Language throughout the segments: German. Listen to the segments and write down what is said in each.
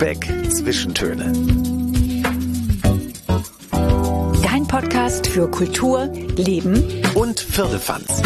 Lübeck Zwischentöne. Dein Podcast für Kultur, Leben und Firlefanz.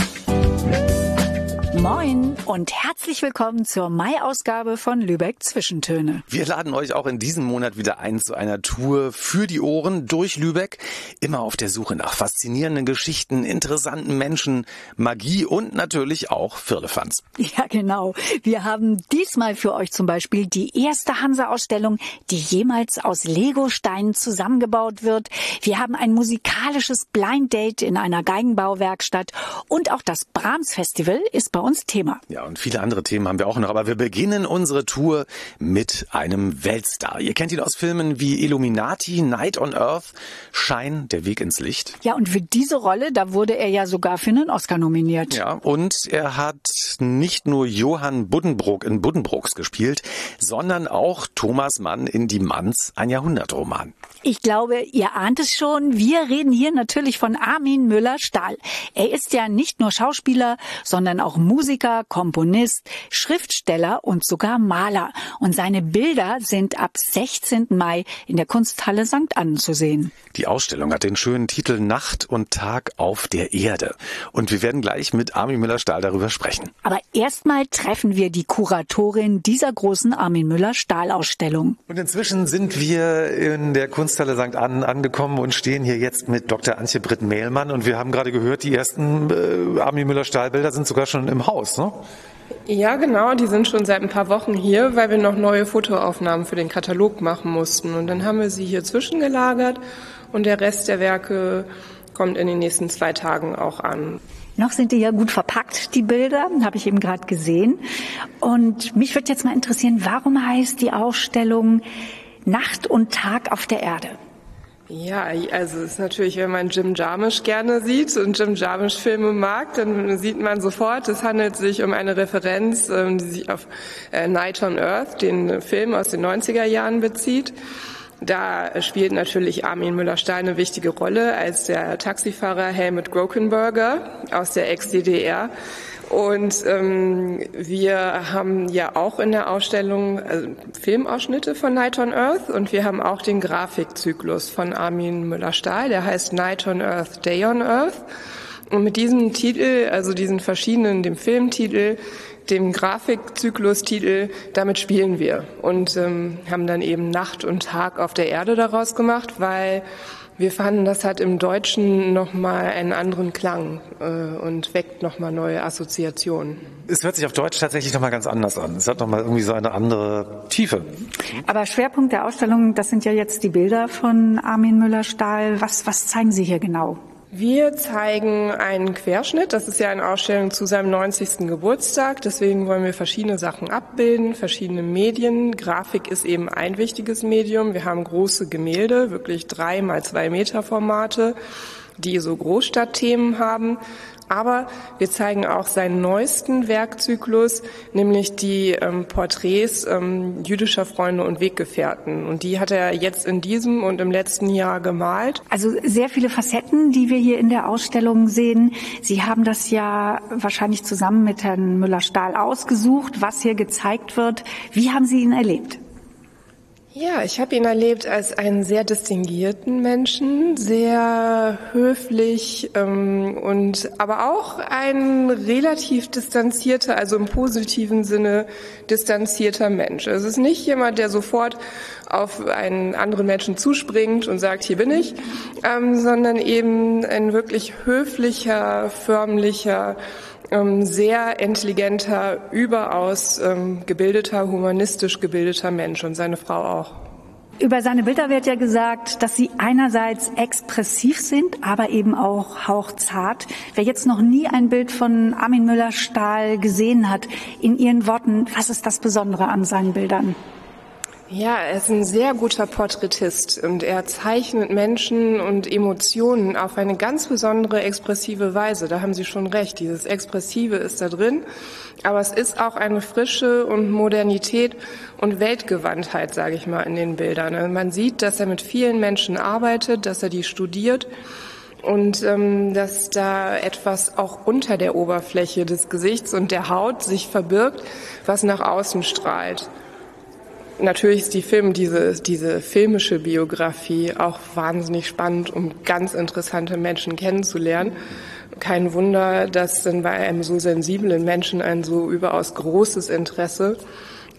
Moin und herzlich willkommen zur Mai-Ausgabe von Lübeck Zwischentöne. Wir laden euch auch in diesem Monat wieder ein zu einer Tour für die Ohren durch Lübeck. Immer auf der Suche nach faszinierenden Geschichten, interessanten Menschen, Magie und natürlich auch Firlefanz. Ja, genau. Wir haben diesmal für euch zum Beispiel die erste Hansa-Ausstellung, die jemals aus Lego-Steinen zusammengebaut wird. Wir haben ein musikalisches Blind Date in einer Geigenbauwerkstatt und auch das Brahms-Festival ist bei uns Thema. Ja, und viele andere Themen haben wir auch noch, aber wir beginnen unsere Tour mit einem Weltstar. Ihr kennt ihn aus Filmen wie Illuminati, Night on Earth, Schein, der Weg ins Licht. Ja, und für diese Rolle, da wurde er ja sogar für einen Oscar nominiert. Ja, und er hat nicht nur Johann Buddenbrook in Buddenbrooks gespielt, sondern auch Thomas Mann in Die Manns, ein Jahrhundertroman. Ich glaube, ihr ahnt es schon. Wir reden hier natürlich von Armin Müller-Stahl. Er ist ja nicht nur Schauspieler, sondern auch Musiker, Komponist, Schriftsteller und sogar Maler. Und seine Bilder sind ab 16. Mai in der Kunsthalle St. Annen zu sehen. Die Ausstellung hat den schönen Titel Nacht und Tag auf der Erde. Und wir werden gleich mit Armin Müller-Stahl darüber sprechen. Aber erstmal treffen wir die Kuratorin dieser großen Armin Müller-Stahl-Ausstellung. Und inzwischen sind wir in der Kunst Kunsthalle St. Annen angekommen und stehen hier jetzt mit Dr. Antje Britt Mehlmann und wir haben gerade gehört, die ersten äh, Armin Müller-Stahlbilder sind sogar schon im Haus, ne? Ja, genau, die sind schon seit ein paar Wochen hier, weil wir noch neue Fotoaufnahmen für den Katalog machen mussten. Und dann haben wir sie hier zwischengelagert und der Rest der Werke kommt in den nächsten zwei Tagen auch an. Noch sind die ja gut verpackt, die Bilder, habe ich eben gerade gesehen. Und mich würde jetzt mal interessieren, warum heißt die Ausstellung Nacht und Tag auf der Erde. Ja, also es ist natürlich, wenn man Jim Jarmusch gerne sieht und Jim Jarmusch Filme mag, dann sieht man sofort, es handelt sich um eine Referenz, ähm, die sich auf äh, Night on Earth, den Film aus den 90er Jahren bezieht. Da spielt natürlich Armin Müller-Stahl eine wichtige Rolle als der Taxifahrer Helmut Grokenberger aus der Ex-DDR. Und ähm, wir haben ja auch in der Ausstellung also Filmausschnitte von Night on Earth und wir haben auch den Grafikzyklus von Armin Müller-Stahl, der heißt Night on Earth, Day on Earth. Und mit diesem Titel, also diesen verschiedenen, dem Filmtitel, dem Grafikzyklustitel, damit spielen wir und ähm, haben dann eben Nacht und Tag auf der Erde daraus gemacht, weil wir fanden, das hat im Deutschen nochmal einen anderen Klang äh, und weckt nochmal neue Assoziationen. Es hört sich auf Deutsch tatsächlich nochmal ganz anders an. Es hat nochmal irgendwie so eine andere Tiefe. Aber Schwerpunkt der Ausstellung, das sind ja jetzt die Bilder von Armin Müller-Stahl. Was, was zeigen Sie hier genau? Wir zeigen einen Querschnitt. Das ist ja eine Ausstellung zu seinem 90. Geburtstag. Deswegen wollen wir verschiedene Sachen abbilden, verschiedene Medien. Grafik ist eben ein wichtiges Medium. Wir haben große Gemälde, wirklich drei mal zwei Meter Formate, die so Großstadtthemen haben. Aber wir zeigen auch seinen neuesten Werkzyklus, nämlich die ähm, Porträts ähm, jüdischer Freunde und Weggefährten. Und die hat er jetzt in diesem und im letzten Jahr gemalt. Also sehr viele Facetten, die wir hier in der Ausstellung sehen. Sie haben das ja wahrscheinlich zusammen mit Herrn Müller-Stahl ausgesucht, was hier gezeigt wird. Wie haben Sie ihn erlebt? Ja, ich habe ihn erlebt als einen sehr distinguierten Menschen, sehr höflich ähm, und aber auch ein relativ distanzierter, also im positiven Sinne distanzierter Mensch. Es ist nicht jemand, der sofort auf einen anderen Menschen zuspringt und sagt, hier bin ich, ähm, sondern eben ein wirklich höflicher, förmlicher, sehr intelligenter, überaus ähm, gebildeter, humanistisch gebildeter Mensch und seine Frau auch. Über seine Bilder wird ja gesagt, dass sie einerseits expressiv sind, aber eben auch hauchzart. Wer jetzt noch nie ein Bild von Armin Müller-Stahl gesehen hat, in Ihren Worten, was ist das Besondere an seinen Bildern? Ja, er ist ein sehr guter Porträtist und er zeichnet Menschen und Emotionen auf eine ganz besondere expressive Weise. Da haben Sie schon recht. Dieses Expressive ist da drin. Aber es ist auch eine Frische und Modernität und Weltgewandtheit, sage ich mal, in den Bildern. Also man sieht, dass er mit vielen Menschen arbeitet, dass er die studiert und ähm, dass da etwas auch unter der Oberfläche des Gesichts und der Haut sich verbirgt, was nach außen strahlt. Natürlich ist die Film, diese, diese filmische Biografie auch wahnsinnig spannend, um ganz interessante Menschen kennenzulernen. Kein Wunder, dass dann bei einem so sensiblen Menschen ein so überaus großes Interesse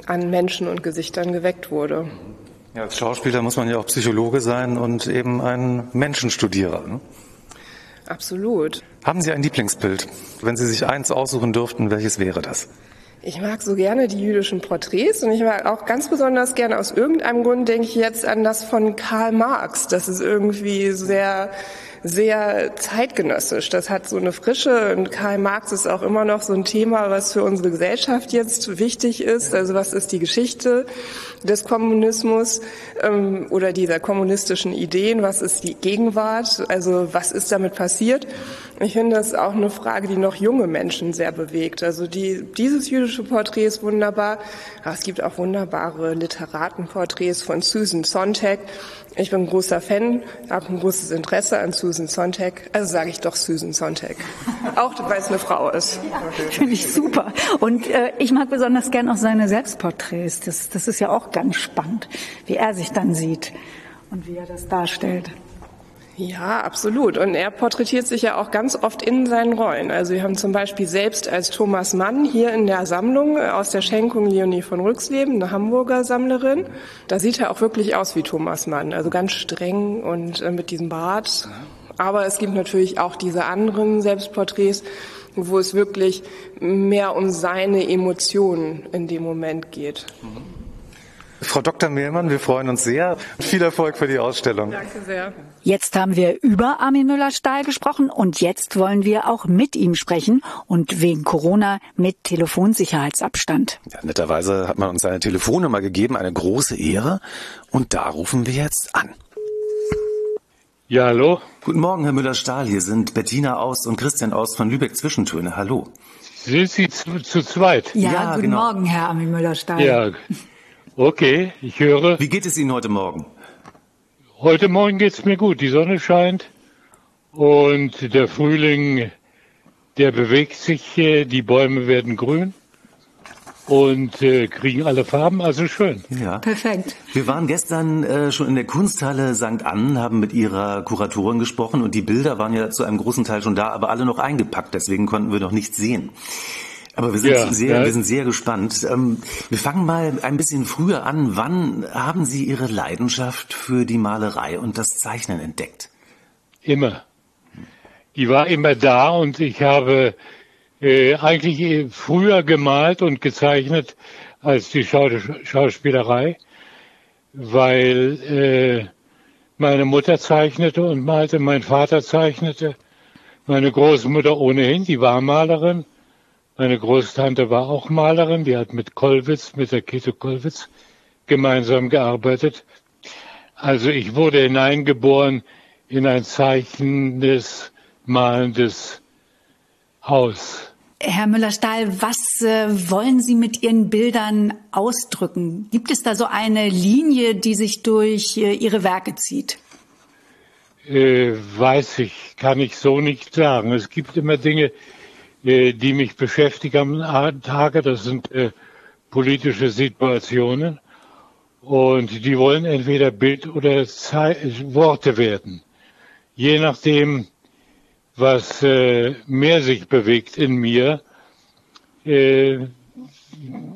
an Menschen und Gesichtern geweckt wurde. Ja, als Schauspieler muss man ja auch Psychologe sein und eben ein Menschenstudierer. Ne? Absolut. Haben Sie ein Lieblingsbild? Wenn Sie sich eins aussuchen dürften, welches wäre das? Ich mag so gerne die jüdischen Porträts und ich mag auch ganz besonders gerne aus irgendeinem Grund denke ich jetzt an das von Karl Marx. Das ist irgendwie sehr sehr zeitgenössisch. Das hat so eine Frische und Karl Marx ist auch immer noch so ein Thema, was für unsere Gesellschaft jetzt wichtig ist. Also was ist die Geschichte des Kommunismus ähm, oder dieser kommunistischen Ideen? Was ist die Gegenwart? Also was ist damit passiert? Ich finde, das auch eine Frage, die noch junge Menschen sehr bewegt. Also die, dieses jüdische Porträt ist wunderbar. Aber es gibt auch wunderbare Literatenporträts von Susan Sontag. Ich bin ein großer Fan, habe ein großes Interesse an Susan Sontag. Also sage ich doch Susan Sontag. Auch weil es eine Frau ist. Ja, Finde ich super. Und äh, ich mag besonders gern auch seine Selbstporträts. Das, das ist ja auch ganz spannend, wie er sich dann sieht und wie er das darstellt. Ja, absolut. Und er porträtiert sich ja auch ganz oft in seinen Rollen. Also wir haben zum Beispiel selbst als Thomas Mann hier in der Sammlung aus der Schenkung Leonie von Rücksleben, eine Hamburger Sammlerin. Da sieht er auch wirklich aus wie Thomas Mann. Also ganz streng und äh, mit diesem Bart. Aber es gibt natürlich auch diese anderen Selbstporträts, wo es wirklich mehr um seine Emotionen in dem Moment geht. Frau Dr. Mehlmann, wir freuen uns sehr. Viel Erfolg für die Ausstellung. Danke sehr. Jetzt haben wir über Armin Müller-Stahl gesprochen und jetzt wollen wir auch mit ihm sprechen und wegen Corona mit Telefonsicherheitsabstand. Ja, netterweise hat man uns seine Telefonnummer gegeben, eine große Ehre. Und da rufen wir jetzt an. Ja, hallo. Guten Morgen, Herr Müller-Stahl. Hier sind Bettina Aust und Christian Aust von Lübeck Zwischentöne. Hallo. Sind Sie zu, zu zweit? Ja, ja guten genau. Morgen, Herr Armin Müller-Stahl. Ja, Okay, ich höre. Wie geht es Ihnen heute Morgen? Heute Morgen geht es mir gut. Die Sonne scheint und der Frühling, der bewegt sich. Die Bäume werden grün und äh, kriegen alle Farben, also schön. Ja. Perfekt. Wir waren gestern äh, schon in der Kunsthalle St. Ann, haben mit ihrer Kuratorin gesprochen und die Bilder waren ja zu einem großen Teil schon da, aber alle noch eingepackt, deswegen konnten wir noch nichts sehen. Aber wir sind ja, sehr, ja. wir sind sehr gespannt. Ähm, wir fangen mal ein bisschen früher an. Wann haben Sie Ihre Leidenschaft für die Malerei und das Zeichnen entdeckt? Immer. Die war immer da und ich habe äh, eigentlich früher gemalt und gezeichnet als die Schauspielerei, weil äh, meine Mutter zeichnete und malte, mein Vater zeichnete, meine Großmutter ohnehin, die war Malerin meine Großtante war auch Malerin, die hat mit Kollwitz, mit der Kete Kollwitz gemeinsam gearbeitet. Also ich wurde hineingeboren in ein zeichnendes, malendes Haus. Herr Müller-Stahl, was äh, wollen Sie mit Ihren Bildern ausdrücken? Gibt es da so eine Linie, die sich durch äh, Ihre Werke zieht? Äh, weiß ich, kann ich so nicht sagen. Es gibt immer Dinge, die mich beschäftigen am Tage. Das sind äh, politische Situationen. Und die wollen entweder Bild oder Ze Worte werden. Je nachdem, was äh, mehr sich bewegt in mir, äh,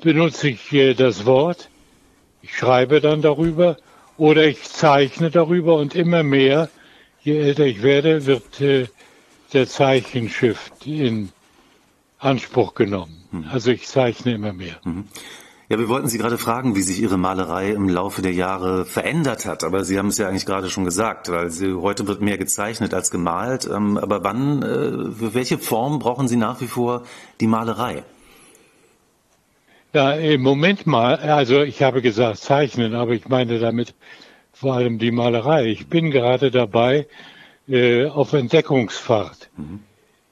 benutze ich äh, das Wort. Ich schreibe dann darüber oder ich zeichne darüber und immer mehr, je älter ich werde, wird äh, der Zeichenschiff in Anspruch genommen. Mhm. Also ich zeichne immer mehr. Mhm. Ja, wir wollten Sie gerade fragen, wie sich Ihre Malerei im Laufe der Jahre verändert hat. Aber Sie haben es ja eigentlich gerade schon gesagt, weil Sie, heute wird mehr gezeichnet als gemalt. Ähm, aber wann, äh, für welche Form brauchen Sie nach wie vor die Malerei? Ja, im Moment mal, also ich habe gesagt zeichnen, aber ich meine damit vor allem die Malerei. Ich bin gerade dabei äh, auf Entdeckungsfahrt. Mhm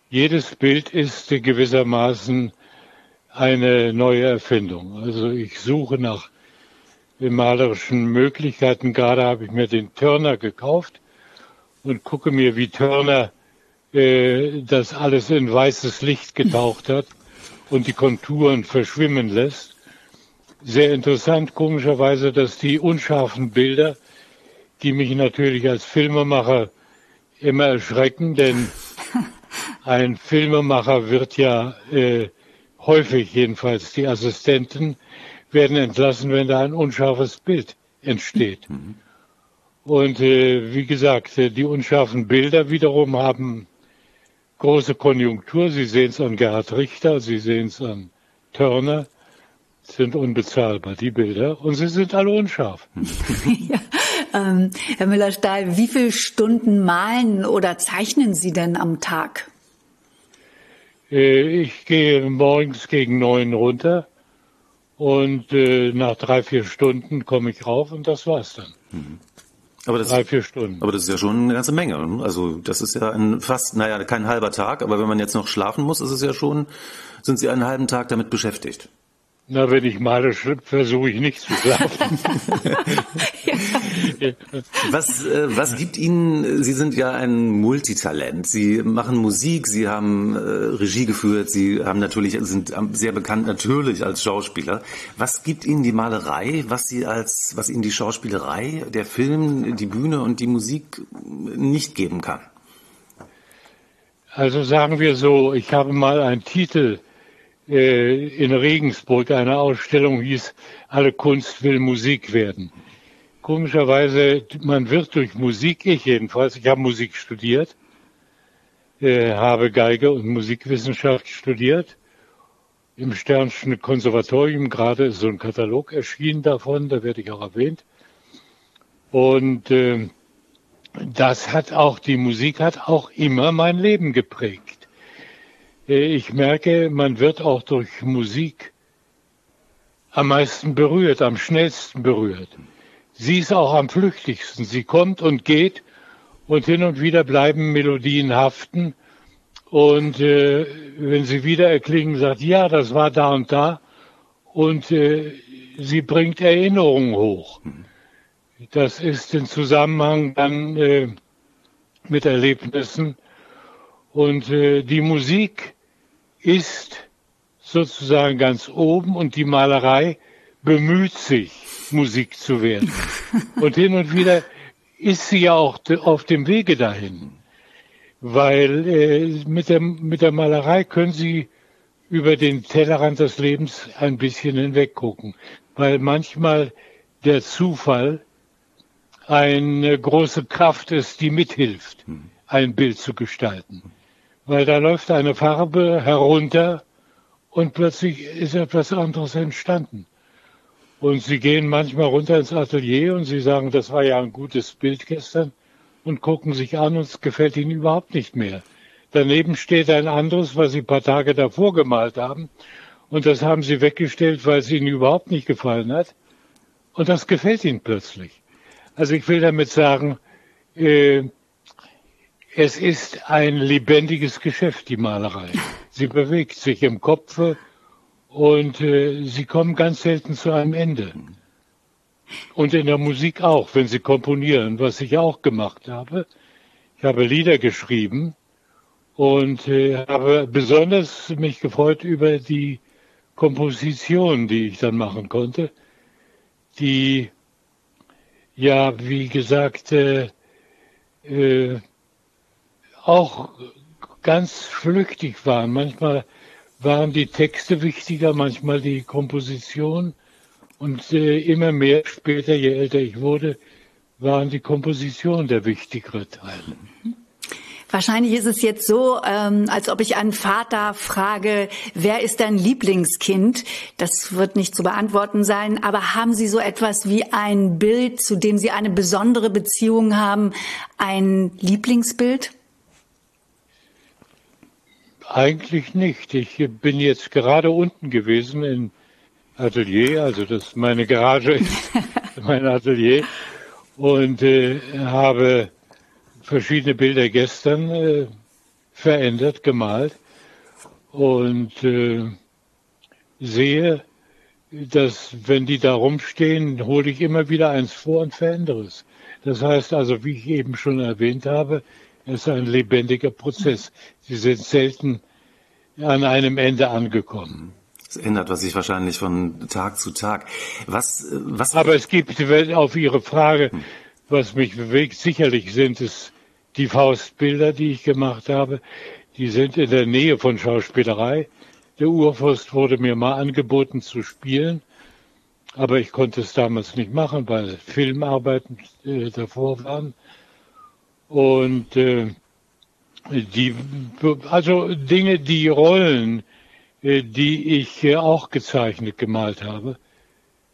jedes Bild ist gewissermaßen eine neue Erfindung. Also ich suche nach malerischen Möglichkeiten. Gerade habe ich mir den Turner gekauft und gucke mir, wie Turner äh, das alles in weißes Licht getaucht hat und die Konturen verschwimmen lässt. sehr interessant, komischerweise, dass die unscharfen Bilder, die mich natürlich als Filmemacher immer erschrecken, denn ein Filmemacher wird ja äh, häufig jedenfalls, die Assistenten werden entlassen, wenn da ein unscharfes Bild entsteht. Mhm. Und äh, wie gesagt, äh, die unscharfen Bilder wiederum haben große Konjunktur. Sie sehen es an Gerhard Richter, Sie sehen es an Turner, sind unbezahlbar, die Bilder. Und sie sind alle unscharf. ja, ähm, Herr Müller-Stahl, wie viele Stunden malen oder zeichnen Sie denn am Tag? Äh, ich gehe morgens gegen neun runter und äh, nach drei, vier Stunden komme ich rauf und das war's dann. Mhm. Aber das, Drei, vier Stunden. Aber das ist ja schon eine ganze Menge. Also das ist ja ein fast, naja, kein halber Tag, aber wenn man jetzt noch schlafen muss, ist es ja schon, sind Sie einen halben Tag damit beschäftigt. Na, wenn ich male, versuche ich nicht zu schlafen. was, äh, was gibt Ihnen, Sie sind ja ein Multitalent. Sie machen Musik, Sie haben äh, Regie geführt, Sie haben natürlich, sind sehr bekannt natürlich als Schauspieler. Was gibt Ihnen die Malerei, was Sie als, was Ihnen die Schauspielerei, der Film, die Bühne und die Musik nicht geben kann? Also sagen wir so, ich habe mal einen Titel äh, in Regensburg eine Ausstellung hieß, alle Kunst will Musik werden. Komischerweise, man wird durch Musik, ich jedenfalls, ich habe Musik studiert, äh, habe Geige und Musikwissenschaft studiert. Im Sternschen Konservatorium gerade ist so ein Katalog erschienen davon, da werde ich auch erwähnt. Und äh, das hat auch, die Musik hat auch immer mein Leben geprägt. Äh, ich merke, man wird auch durch Musik am meisten berührt, am schnellsten berührt. Sie ist auch am flüchtigsten. Sie kommt und geht und hin und wieder bleiben Melodien haften. Und äh, wenn sie wieder erklingen, sagt, ja, das war da und da. Und äh, sie bringt Erinnerungen hoch. Das ist im Zusammenhang dann äh, mit Erlebnissen. Und äh, die Musik ist sozusagen ganz oben und die Malerei bemüht sich, Musik zu werden. Und hin und wieder ist sie ja auch auf dem Wege dahin. Weil äh, mit, der, mit der Malerei können sie über den Tellerrand des Lebens ein bisschen hinweggucken. Weil manchmal der Zufall eine große Kraft ist, die mithilft, ein Bild zu gestalten weil da läuft eine Farbe herunter und plötzlich ist etwas anderes entstanden. Und sie gehen manchmal runter ins Atelier und sie sagen, das war ja ein gutes Bild gestern und gucken sich an und es gefällt ihnen überhaupt nicht mehr. Daneben steht ein anderes, was sie ein paar Tage davor gemalt haben und das haben sie weggestellt, weil es ihnen überhaupt nicht gefallen hat und das gefällt ihnen plötzlich. Also ich will damit sagen, äh, es ist ein lebendiges Geschäft, die Malerei. Sie bewegt sich im Kopf und äh, sie kommen ganz selten zu einem Ende. Und in der Musik auch, wenn sie komponieren, was ich auch gemacht habe. Ich habe Lieder geschrieben und äh, habe besonders mich gefreut über die Komposition, die ich dann machen konnte, die ja, wie gesagt, äh, äh, auch ganz flüchtig waren. Manchmal waren die Texte wichtiger, manchmal die Komposition. Und äh, immer mehr später, je älter ich wurde, waren die Komposition der wichtigere Teil. Wahrscheinlich ist es jetzt so, ähm, als ob ich einen Vater frage, wer ist dein Lieblingskind? Das wird nicht zu beantworten sein. Aber haben Sie so etwas wie ein Bild, zu dem Sie eine besondere Beziehung haben? Ein Lieblingsbild? Eigentlich nicht. Ich bin jetzt gerade unten gewesen im Atelier, also das meine Garage ist mein Atelier und äh, habe verschiedene Bilder gestern äh, verändert, gemalt und äh, sehe, dass wenn die da rumstehen, hole ich immer wieder eins vor und verändere es. Das heißt also, wie ich eben schon erwähnt habe, es ist ein lebendiger Prozess. Sie sind selten an einem Ende angekommen. Es ändert was sich wahrscheinlich von Tag zu Tag. Was, was Aber es gibt auf Ihre Frage, was mich bewegt, sicherlich sind es die Faustbilder, die ich gemacht habe. Die sind in der Nähe von Schauspielerei. Der Urfürst wurde mir mal angeboten zu spielen, aber ich konnte es damals nicht machen, weil Filmarbeiten äh, davor waren. Und äh, die, also Dinge, die Rollen, äh, die ich äh, auch gezeichnet gemalt habe,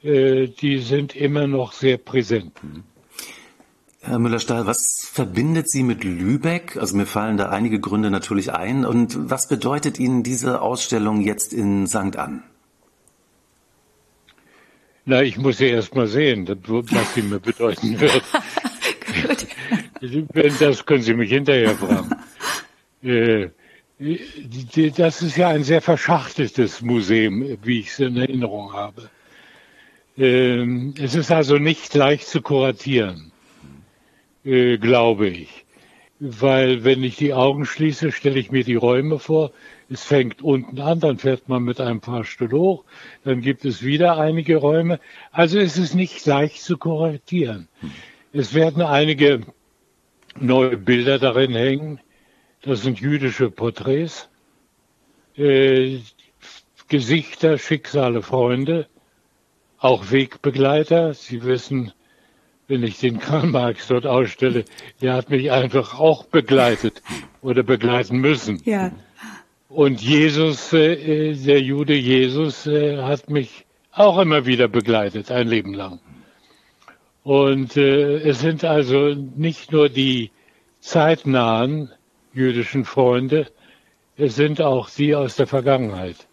äh, die sind immer noch sehr präsent. Herr Müller-Stahl, was verbindet Sie mit Lübeck? Also mir fallen da einige Gründe natürlich ein. Und was bedeutet Ihnen diese Ausstellung jetzt in St. Ann? Na, ich muss ja erst mal sehen, was sie mir bedeuten wird. das können Sie mich hinterher fragen. Äh, das ist ja ein sehr verschachteltes Museum, wie ich es in Erinnerung habe. Ähm, es ist also nicht leicht zu kuratieren. Äh, glaube ich. Weil wenn ich die Augen schließe, stelle ich mir die Räume vor. Es fängt unten an, dann fährt man mit einem Fahrstuhl hoch, dann gibt es wieder einige Räume. Also es ist nicht leicht zu kuratieren. Es werden einige neue Bilder darin hängen. Das sind jüdische Porträts, äh, Gesichter, Schicksale, Freunde, auch Wegbegleiter. Sie wissen, wenn ich den Karl Marx dort ausstelle, der hat mich einfach auch begleitet oder begleiten müssen. Ja. Und Jesus, äh, der Jude Jesus, äh, hat mich auch immer wieder begleitet, ein Leben lang. Und äh, es sind also nicht nur die zeitnahen jüdischen Freunde, es sind auch die aus der Vergangenheit,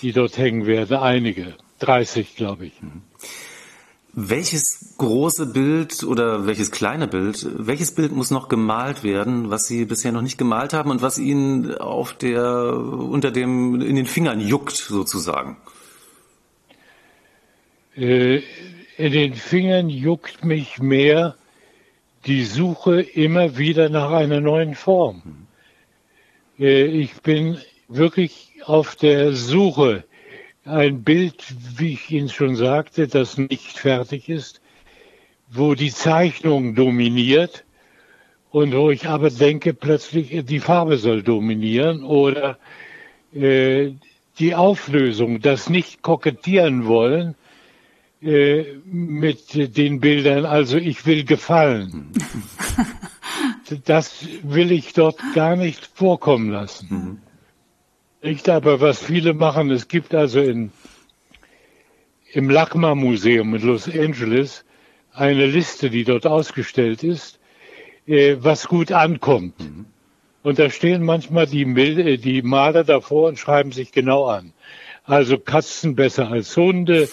die dort hängen werden, einige, 30 glaube ich. Mhm. Welches große Bild oder welches kleine Bild, welches Bild muss noch gemalt werden, was Sie bisher noch nicht gemalt haben und was Ihnen auf der, unter dem, in den Fingern juckt sozusagen? Äh, in den Fingern juckt mich mehr die Suche immer wieder nach einer neuen Form. Äh, ich bin wirklich auf der Suche ein Bild, wie ich Ihnen schon sagte, das nicht fertig ist, wo die Zeichnung dominiert und wo ich aber denke, plötzlich die Farbe soll dominieren oder äh, die Auflösung, das nicht kokettieren wollen äh, mit den Bildern, also ich will gefallen. das will ich dort gar nicht vorkommen lassen. Mhm. Nicht aber, was viele machen, es gibt also in, im LACMA Museum in Los Angeles eine Liste, die dort ausgestellt ist, äh, was gut ankommt. Mhm. Und da stehen manchmal die, äh, die Maler davor und schreiben sich genau an. Also Katzen besser als Hunde,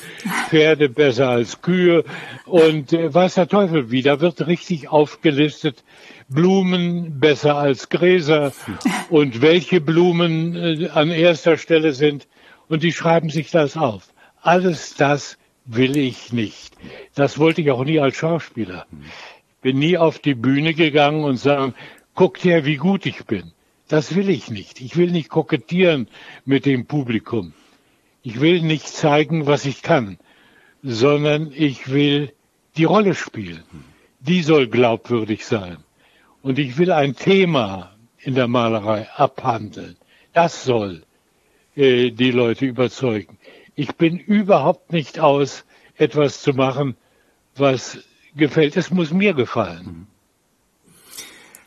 Pferde besser als Kühe und äh, weiß der Teufel wie. Da wird richtig aufgelistet, Blumen besser als Gräser und welche Blumen äh, an erster Stelle sind. Und die schreiben sich das auf. Alles das will ich nicht. Das wollte ich auch nie als Schauspieler. Bin nie auf die Bühne gegangen und sagen, guckt her, wie gut ich bin. Das will ich nicht. Ich will nicht kokettieren mit dem Publikum. Ich will nicht zeigen, was ich kann, sondern ich will die Rolle spielen. Die soll glaubwürdig sein. Und ich will ein Thema in der Malerei abhandeln. Das soll äh, die Leute überzeugen. Ich bin überhaupt nicht aus, etwas zu machen, was gefällt. Es muss mir gefallen.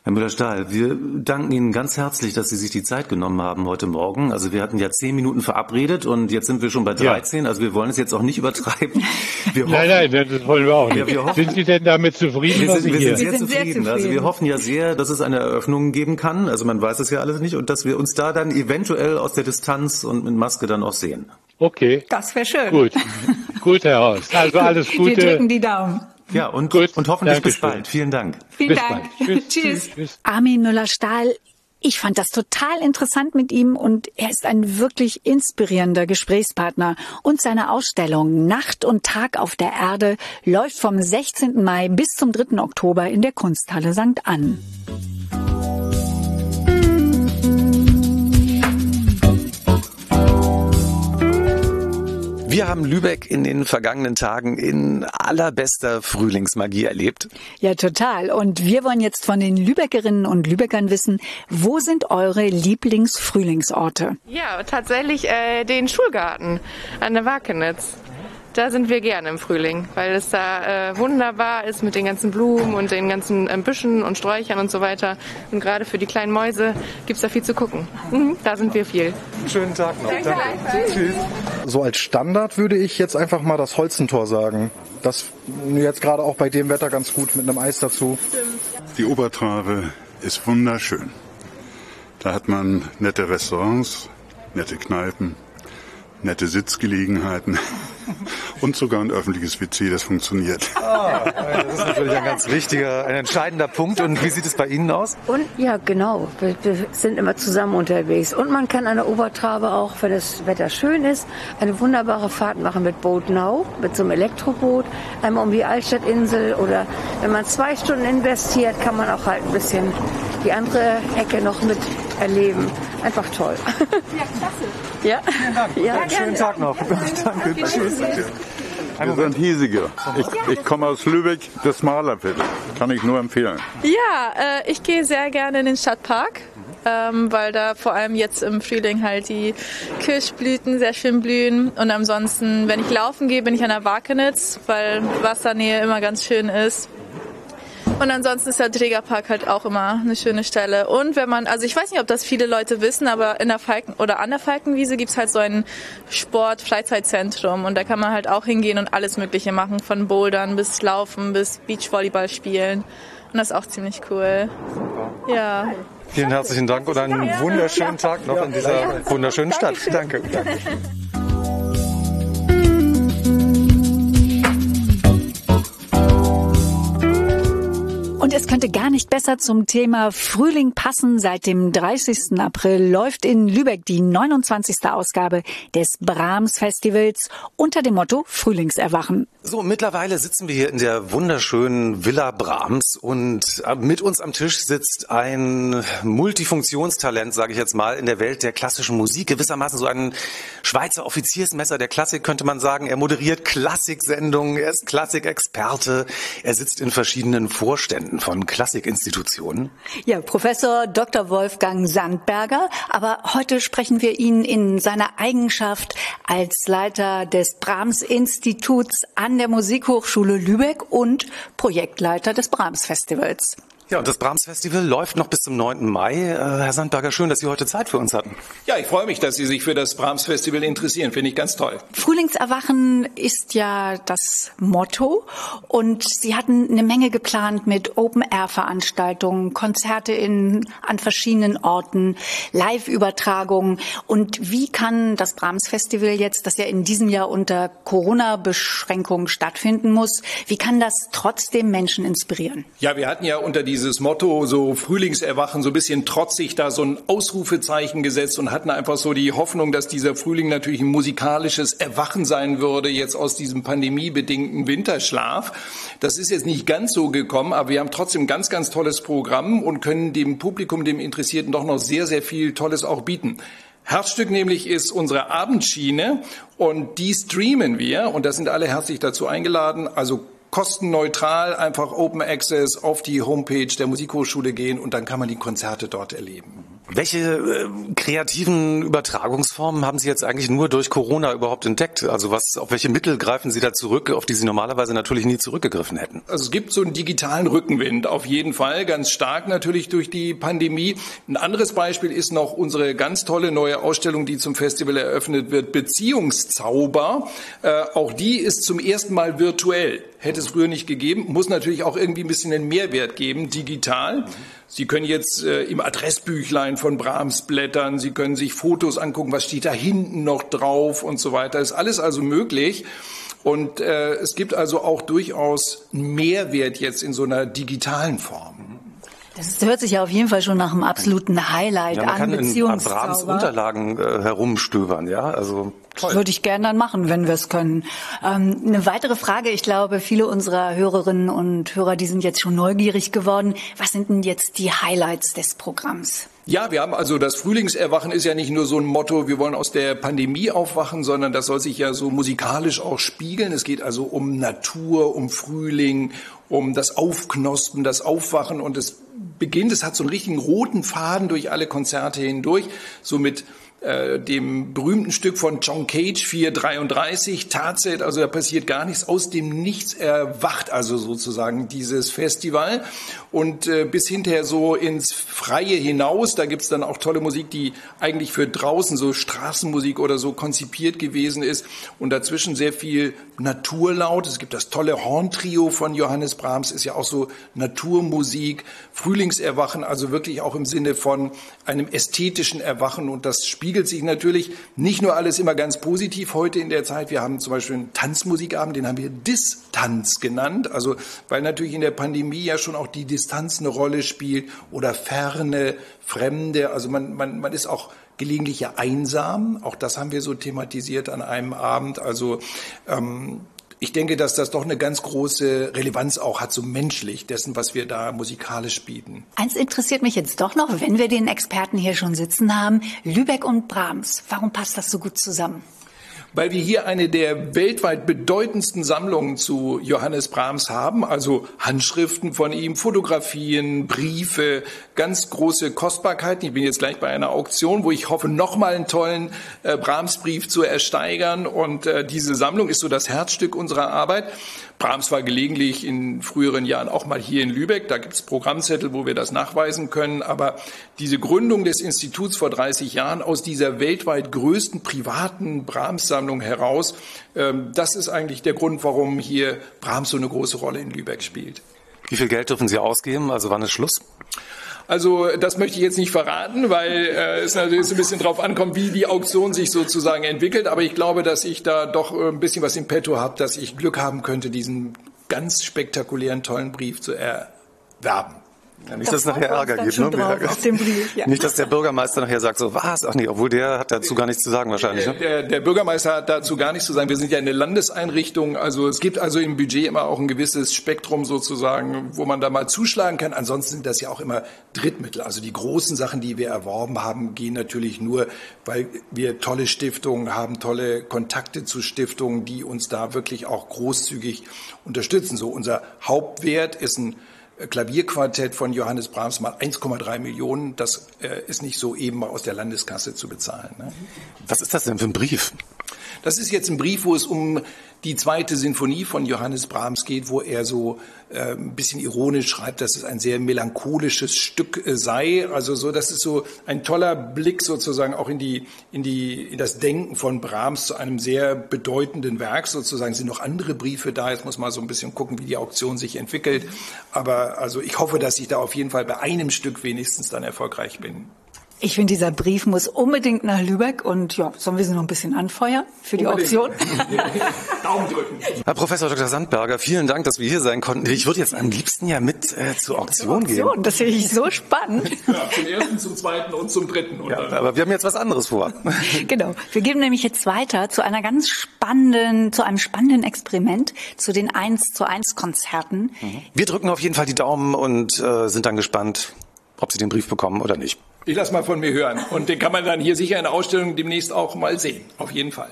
Herr Müller-Stahl, wir danken Ihnen ganz herzlich, dass Sie sich die Zeit genommen haben heute Morgen. Also wir hatten ja zehn Minuten verabredet und jetzt sind wir schon bei 13. Ja. Also wir wollen es jetzt auch nicht übertreiben. Wir hoffen, nein, nein, das wollen wir auch nicht. Ja, hoffen, sind Sie denn damit zufrieden? Wir sind, wir sind, sehr, wir sind zufrieden. sehr, zufrieden. Also wir hoffen ja sehr, dass es eine Eröffnung geben kann. Also man weiß es ja alles nicht und dass wir uns da dann eventuell aus der Distanz und mit Maske dann auch sehen. Okay. Das wäre schön. Gut. Gut, Herr Horst. Also alles Gute. Wir drücken die Daumen. Ja, und, Gut, und hoffentlich Dankeschön. bis bald. Vielen Dank. Vielen bis Dank. Tschüss. Tschüss. Tschüss. Armin Müller-Stahl, ich fand das total interessant mit ihm und er ist ein wirklich inspirierender Gesprächspartner. Und seine Ausstellung Nacht und Tag auf der Erde läuft vom 16. Mai bis zum 3. Oktober in der Kunsthalle St. Ann. Wir haben Lübeck in den vergangenen Tagen in allerbester Frühlingsmagie erlebt. Ja, total. Und wir wollen jetzt von den Lübeckerinnen und Lübeckern wissen, wo sind eure Lieblingsfrühlingsorte? Ja, tatsächlich äh, den Schulgarten an der Wakenitz. Da sind wir gerne im Frühling, weil es da äh, wunderbar ist mit den ganzen Blumen und den ganzen äh, Büschen und Sträuchern und so weiter. Und gerade für die kleinen Mäuse gibt's da viel zu gucken. Mhm, da sind wir viel. Schönen Tag noch. Danke. Danke. Tschüss. So als Standard würde ich jetzt einfach mal das Holzentor sagen. Das jetzt gerade auch bei dem Wetter ganz gut mit einem Eis dazu. Die Obertrave ist wunderschön. Da hat man nette Restaurants, nette Kneipen, nette Sitzgelegenheiten und sogar ein öffentliches WC, das funktioniert. Ah, das ist natürlich ein ganz wichtiger, ein entscheidender Punkt. Und wie sieht es bei Ihnen aus? Und ja, genau. Wir, wir sind immer zusammen unterwegs. Und man kann an der Obertrabe auch, wenn das Wetter schön ist, eine wunderbare Fahrt machen mit Boat Now, mit so einem Elektroboot, einmal um die Altstadtinsel. Oder wenn man zwei Stunden investiert, kann man auch halt ein bisschen die andere Ecke noch mit erleben. Einfach toll. Ja, klasse. Ja, Vielen Dank. ja Schönen Tag noch. Danke. Tschüss. Wir sind hiesiger. Ich, ich komme aus Lübeck, das Malerviertel. Kann ich nur empfehlen. Ja, äh, ich gehe sehr gerne in den Stadtpark, ähm, weil da vor allem jetzt im Frühling halt die Kirschblüten sehr schön blühen. Und ansonsten, wenn ich laufen gehe, bin ich an der Wakenitz, weil Wassernähe immer ganz schön ist. Und ansonsten ist der Trägerpark halt auch immer eine schöne Stelle. Und wenn man, also ich weiß nicht, ob das viele Leute wissen, aber in der Falken oder an der Falkenwiese gibt's halt so ein Sport-Freizeitzentrum und da kann man halt auch hingehen und alles Mögliche machen, von Bouldern bis Laufen bis Beachvolleyball spielen. Und das ist auch ziemlich cool. Ja. Vielen herzlichen Dank und einen wunderschönen Tag noch in dieser wunderschönen Stadt. Danke. Danke. Und es könnte gar nicht besser zum Thema Frühling passen. Seit dem 30. April läuft in Lübeck die 29. Ausgabe des Brahms Festivals unter dem Motto Frühlingserwachen. So, mittlerweile sitzen wir hier in der wunderschönen Villa Brahms und äh, mit uns am Tisch sitzt ein Multifunktionstalent, sage ich jetzt mal, in der Welt der klassischen Musik. Gewissermaßen so ein Schweizer Offiziersmesser der Klassik, könnte man sagen. Er moderiert Klassiksendungen, er ist Klassikexperte, er sitzt in verschiedenen Vorständen von Klassikinstitutionen. Ja, Professor Dr. Wolfgang Sandberger. Aber heute sprechen wir ihn in seiner Eigenschaft als Leiter des Brahms Instituts an der Musikhochschule Lübeck und Projektleiter des Brahms Festivals. Ja, und das Brahms Festival läuft noch bis zum 9. Mai. Äh, Herr Sandberger, schön, dass Sie heute Zeit für uns hatten. Ja, ich freue mich, dass Sie sich für das Brahms Festival interessieren. Finde ich ganz toll. Frühlingserwachen ist ja das Motto und Sie hatten eine Menge geplant mit Open-Air-Veranstaltungen, Konzerte in, an verschiedenen Orten, Live-Übertragungen. Und wie kann das Brahms Festival jetzt, das ja in diesem Jahr unter Corona-Beschränkungen stattfinden muss, wie kann das trotzdem Menschen inspirieren? Ja, wir hatten ja unter dieses Motto so Frühlingserwachen so ein bisschen trotzig da so ein Ausrufezeichen gesetzt und hatten einfach so die Hoffnung, dass dieser Frühling natürlich ein musikalisches Erwachen sein würde, jetzt aus diesem pandemiebedingten Winterschlaf. Das ist jetzt nicht ganz so gekommen, aber wir haben trotzdem ein ganz, ganz tolles Programm und können dem Publikum, dem Interessierten doch noch sehr, sehr viel Tolles auch bieten. Herzstück nämlich ist unsere Abendschiene und die streamen wir und da sind alle herzlich dazu eingeladen. Also kostenneutral einfach Open Access auf die Homepage der Musikhochschule gehen und dann kann man die Konzerte dort erleben. Welche äh, kreativen Übertragungsformen haben Sie jetzt eigentlich nur durch Corona überhaupt entdeckt? Also was, auf welche Mittel greifen Sie da zurück, auf die Sie normalerweise natürlich nie zurückgegriffen hätten? Also es gibt so einen digitalen Rückenwind, auf jeden Fall, ganz stark natürlich durch die Pandemie. Ein anderes Beispiel ist noch unsere ganz tolle neue Ausstellung, die zum Festival eröffnet wird, Beziehungszauber. Äh, auch die ist zum ersten Mal virtuell. Hätte es früher nicht gegeben, muss natürlich auch irgendwie ein bisschen einen Mehrwert geben, digital. Sie können jetzt äh, im Adressbüchlein von Brahms blättern, Sie können sich Fotos angucken, was steht da hinten noch drauf und so weiter. Ist alles also möglich. Und äh, es gibt also auch durchaus einen Mehrwert jetzt in so einer digitalen Form. Das hört sich ja auf jeden Fall schon nach einem absoluten Highlight Ja, man an. kann in Brahms. Unterlagen äh, herumstöbern, ja, also Das würde ich gerne dann machen, wenn wir es können. Ähm, eine weitere Frage, ich glaube, viele unserer Hörerinnen und Hörer, die sind jetzt schon neugierig geworden. Was sind denn jetzt die Highlights des Programms? Ja, wir haben also das Frühlingserwachen ist ja nicht nur so ein Motto, wir wollen aus der Pandemie aufwachen, sondern das soll sich ja so musikalisch auch spiegeln. Es geht also um Natur, um Frühling, um das Aufknospen, das Aufwachen und es beginnt, es hat so einen richtigen roten Faden durch alle Konzerte hindurch, so mit äh, dem berühmten Stück von John Cage 433, Tarzet, also da passiert gar nichts, aus dem Nichts erwacht also sozusagen dieses Festival. Und äh, bis hinterher so ins Freie hinaus, da gibt's dann auch tolle Musik, die eigentlich für draußen, so Straßenmusik oder so konzipiert gewesen ist. Und dazwischen sehr viel Naturlaut, es gibt das tolle Horntrio von Johannes Brahms, ist ja auch so Naturmusik, Frühlingserwachen, also wirklich auch im Sinne von einem ästhetischen Erwachen. Und das Spiel spiegelt sich natürlich nicht nur alles immer ganz positiv heute in der Zeit. Wir haben zum Beispiel einen Tanzmusikabend, den haben wir Distanz genannt. Also, weil natürlich in der Pandemie ja schon auch die Distanz eine Rolle spielt oder Ferne, Fremde. Also man, man, man ist auch gelegentlich ja einsam. Auch das haben wir so thematisiert an einem Abend. Also ähm, ich denke, dass das doch eine ganz große Relevanz auch hat, so menschlich, dessen, was wir da musikalisch bieten. Eins interessiert mich jetzt doch noch, wenn wir den Experten hier schon sitzen haben. Lübeck und Brahms. Warum passt das so gut zusammen? Weil wir hier eine der weltweit bedeutendsten Sammlungen zu Johannes Brahms haben, also Handschriften von ihm, Fotografien, Briefe, ganz große Kostbarkeiten. Ich bin jetzt gleich bei einer Auktion, wo ich hoffe, nochmal einen tollen äh, Brahms-Brief zu ersteigern. Und äh, diese Sammlung ist so das Herzstück unserer Arbeit. Brahms war gelegentlich in früheren Jahren auch mal hier in Lübeck. Da gibt es Programmzettel, wo wir das nachweisen können. Aber diese Gründung des Instituts vor 30 Jahren aus dieser weltweit größten privaten Brahms-Sammlung heraus, ähm, das ist eigentlich der Grund, warum hier Brahms so eine große Rolle in Lübeck spielt. Wie viel Geld dürfen Sie ausgeben? Also wann ist Schluss? Also das möchte ich jetzt nicht verraten, weil äh, es natürlich so ein bisschen drauf ankommt, wie die Auktion sich sozusagen entwickelt. Aber ich glaube, dass ich da doch äh, ein bisschen was im Petto habe, dass ich Glück haben könnte, diesen ganz spektakulären, tollen Brief zu erwerben. Ja, nicht, dass es nachher Ärger gibt. Ne? Brief, ja. Nicht, dass der Bürgermeister nachher sagt, so was? Ach nee, obwohl der hat dazu gar nichts zu sagen wahrscheinlich. Ne? Der, der, Bürgermeister hat dazu gar nichts zu sagen. Wir sind ja eine Landeseinrichtung. Also es gibt also im Budget immer auch ein gewisses Spektrum sozusagen, wo man da mal zuschlagen kann. Ansonsten sind das ja auch immer Drittmittel. Also die großen Sachen, die wir erworben haben, gehen natürlich nur, weil wir tolle Stiftungen haben, tolle Kontakte zu Stiftungen, die uns da wirklich auch großzügig unterstützen. So unser Hauptwert ist ein Klavierquartett von Johannes Brahms mal 1,3 Millionen. Das äh, ist nicht so eben mal aus der Landeskasse zu bezahlen. Ne? Was ist das denn für ein Brief? Das ist jetzt ein Brief, wo es um die zweite Sinfonie von Johannes Brahms geht, wo er so äh, ein bisschen ironisch schreibt, dass es ein sehr melancholisches Stück äh, sei. Also so, das ist so ein toller Blick sozusagen auch in die, in die, in das Denken von Brahms zu einem sehr bedeutenden Werk sozusagen. Es sind noch andere Briefe da. Jetzt muss man so ein bisschen gucken, wie die Auktion sich entwickelt. Aber also ich hoffe, dass ich da auf jeden Fall bei einem Stück wenigstens dann erfolgreich bin. Ich finde, dieser Brief muss unbedingt nach Lübeck und ja, sollen wir sie noch ein bisschen anfeuern für die unbedingt. Auktion? Daumen drücken. Herr Professor Dr. Sandberger, vielen Dank, dass wir hier sein konnten. Ich würde jetzt am liebsten ja mit äh, zur Auktion, gehen. Auktion, das finde ich so spannend. Ja, zum ersten, zum zweiten und zum dritten. Und ja, aber wir haben jetzt was anderes vor. genau. Wir geben nämlich jetzt weiter zu einer ganz spannenden, zu einem spannenden Experiment, zu den 1 zu 1 Konzerten. Mhm. Wir drücken auf jeden Fall die Daumen und äh, sind dann gespannt, ob Sie den Brief bekommen oder nicht. Ich lasse mal von mir hören. Und den kann man dann hier sicher in der Ausstellung demnächst auch mal sehen. Auf jeden Fall.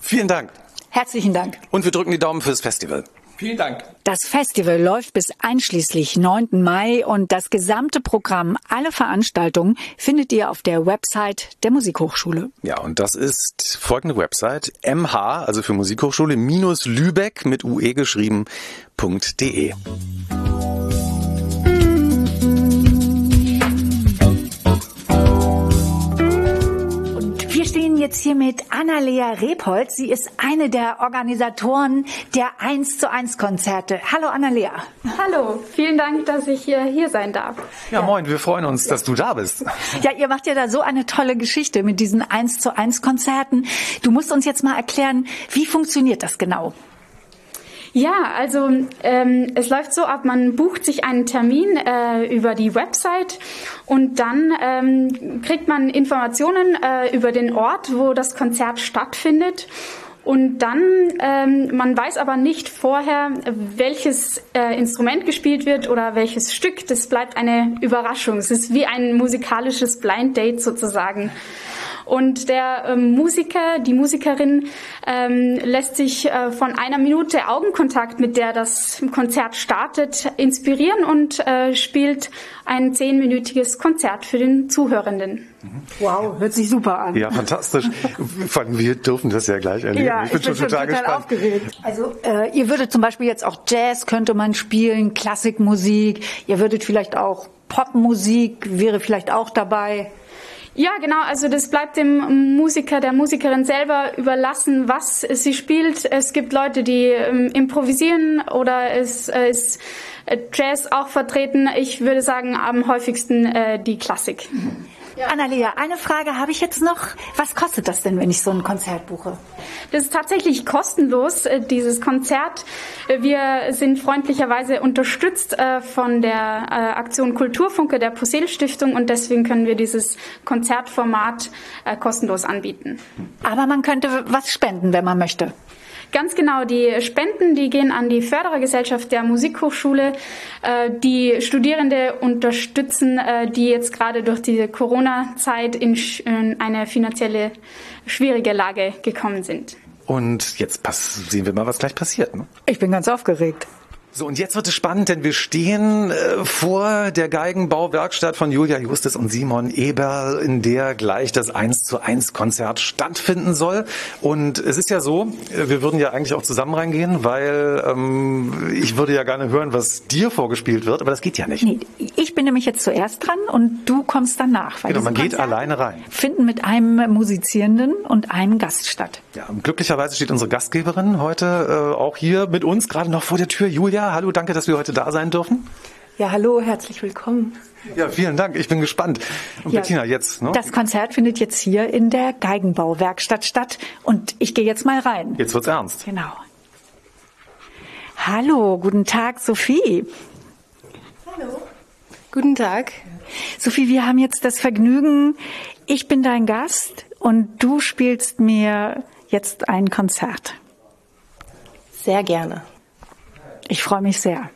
Vielen Dank. Herzlichen Dank. Und wir drücken die Daumen fürs Festival. Vielen Dank. Das Festival läuft bis einschließlich 9. Mai und das gesamte Programm, alle Veranstaltungen findet ihr auf der Website der Musikhochschule. Ja, und das ist folgende Website, mh, also für Musikhochschule, minus Lübeck mit ue geschrieben.de. jetzt hier mit Annalea Repolz. Sie ist eine der Organisatoren der 1 zu 1 Konzerte. Hallo Annalea. Hallo, vielen Dank, dass ich hier, hier sein darf. Ja, moin, wir freuen uns, dass du da bist. Ja, ihr macht ja da so eine tolle Geschichte mit diesen 1 zu 1 Konzerten. Du musst uns jetzt mal erklären, wie funktioniert das genau? Ja, also ähm, es läuft so ab, man bucht sich einen Termin äh, über die Website und dann ähm, kriegt man Informationen äh, über den Ort, wo das Konzert stattfindet. Und dann, ähm, man weiß aber nicht vorher, welches äh, Instrument gespielt wird oder welches Stück. Das bleibt eine Überraschung. Es ist wie ein musikalisches Blind Date sozusagen. Und der ähm, Musiker, die Musikerin ähm, lässt sich äh, von einer Minute Augenkontakt, mit der das Konzert startet, inspirieren und äh, spielt ein zehnminütiges Konzert für den Zuhörenden. Wow, hört sich super an. Ja, fantastisch. Wir dürfen das ja gleich erleben. Ja, ich bin, ich bin schon total, total gespannt. aufgeregt. Also äh, ihr würdet zum Beispiel jetzt auch Jazz könnte man spielen, Klassikmusik. Ihr würdet vielleicht auch Popmusik wäre vielleicht auch dabei. Ja, genau. Also das bleibt dem Musiker, der Musikerin selber überlassen, was sie spielt. Es gibt Leute, die ähm, improvisieren oder es ist äh, Jazz auch vertreten. Ich würde sagen, am häufigsten äh, die Klassik. Ja. Annalea, eine Frage habe ich jetzt noch. Was kostet das denn, wenn ich so ein Konzert buche? Das ist tatsächlich kostenlos, äh, dieses Konzert. Wir sind freundlicherweise unterstützt äh, von der äh, Aktion Kulturfunke der Posel Stiftung und deswegen können wir dieses Konzertformat kostenlos anbieten. Aber man könnte was spenden, wenn man möchte. Ganz genau, die Spenden, die gehen an die Förderergesellschaft der Musikhochschule, äh, die Studierende unterstützen, äh, die jetzt gerade durch diese Corona-Zeit in eine finanzielle schwierige Lage gekommen sind. Und jetzt sehen wir mal, was gleich passiert. Ne? Ich bin ganz aufgeregt. So, und jetzt wird es spannend, denn wir stehen äh, vor der Geigenbauwerkstatt von Julia Justus und Simon Eberl, in der gleich das 1 zu 1 Konzert stattfinden soll. Und es ist ja so, äh, wir würden ja eigentlich auch zusammen reingehen, weil ähm, ich würde ja gerne hören, was dir vorgespielt wird, aber das geht ja nicht. Nee, ich bin nämlich jetzt zuerst dran und du kommst danach. Weil genau, man geht alleine rein. Finden mit einem Musizierenden und einem Gast statt. Ja, glücklicherweise steht unsere Gastgeberin heute äh, auch hier mit uns, gerade noch vor der Tür. Julia, ja, hallo, danke, dass wir heute da sein dürfen. Ja, hallo, herzlich willkommen. Ja, vielen Dank. Ich bin gespannt. Und ja, Bettina, jetzt. Ne? Das Konzert findet jetzt hier in der Geigenbauwerkstatt statt und ich gehe jetzt mal rein. Jetzt wird's ernst. Genau. Hallo, guten Tag, Sophie. Hallo. Guten Tag. Sophie, wir haben jetzt das Vergnügen, ich bin dein Gast und du spielst mir jetzt ein Konzert. Sehr gerne. Ich freue mich sehr.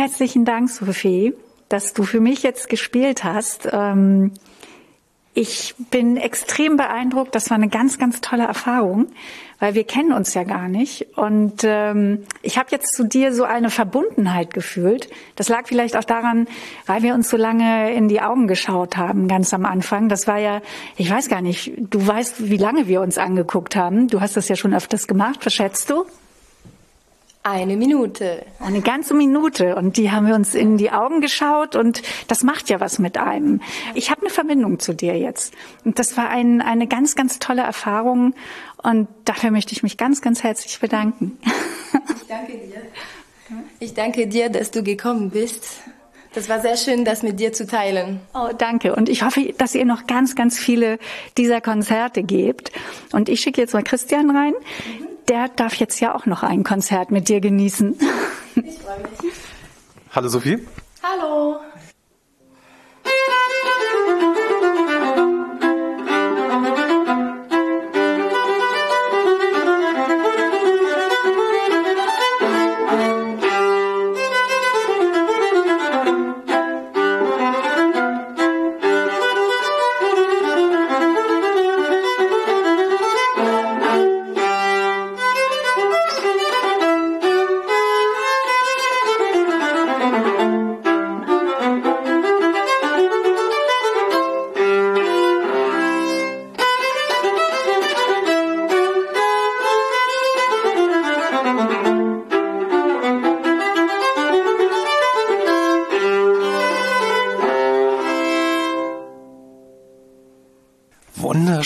Herzlichen Dank, Sophie, dass du für mich jetzt gespielt hast. Ähm, ich bin extrem beeindruckt. Das war eine ganz, ganz tolle Erfahrung, weil wir kennen uns ja gar nicht. Und ähm, ich habe jetzt zu dir so eine Verbundenheit gefühlt. Das lag vielleicht auch daran, weil wir uns so lange in die Augen geschaut haben, ganz am Anfang. Das war ja, ich weiß gar nicht, du weißt, wie lange wir uns angeguckt haben. Du hast das ja schon öfters gemacht. Was schätzt du? Eine Minute. Eine ganze Minute. Und die haben wir uns in die Augen geschaut und das macht ja was mit einem. Ich habe eine Verbindung zu dir jetzt. Und das war ein, eine ganz, ganz tolle Erfahrung. Und dafür möchte ich mich ganz, ganz herzlich bedanken. Ich danke dir. Ich danke dir, dass du gekommen bist. Das war sehr schön, das mit dir zu teilen. Oh, danke. Und ich hoffe, dass ihr noch ganz, ganz viele dieser Konzerte gebt. Und ich schicke jetzt mal Christian rein. Mhm der darf jetzt ja auch noch ein Konzert mit dir genießen. Ich freue mich. Hallo Sophie. Hallo.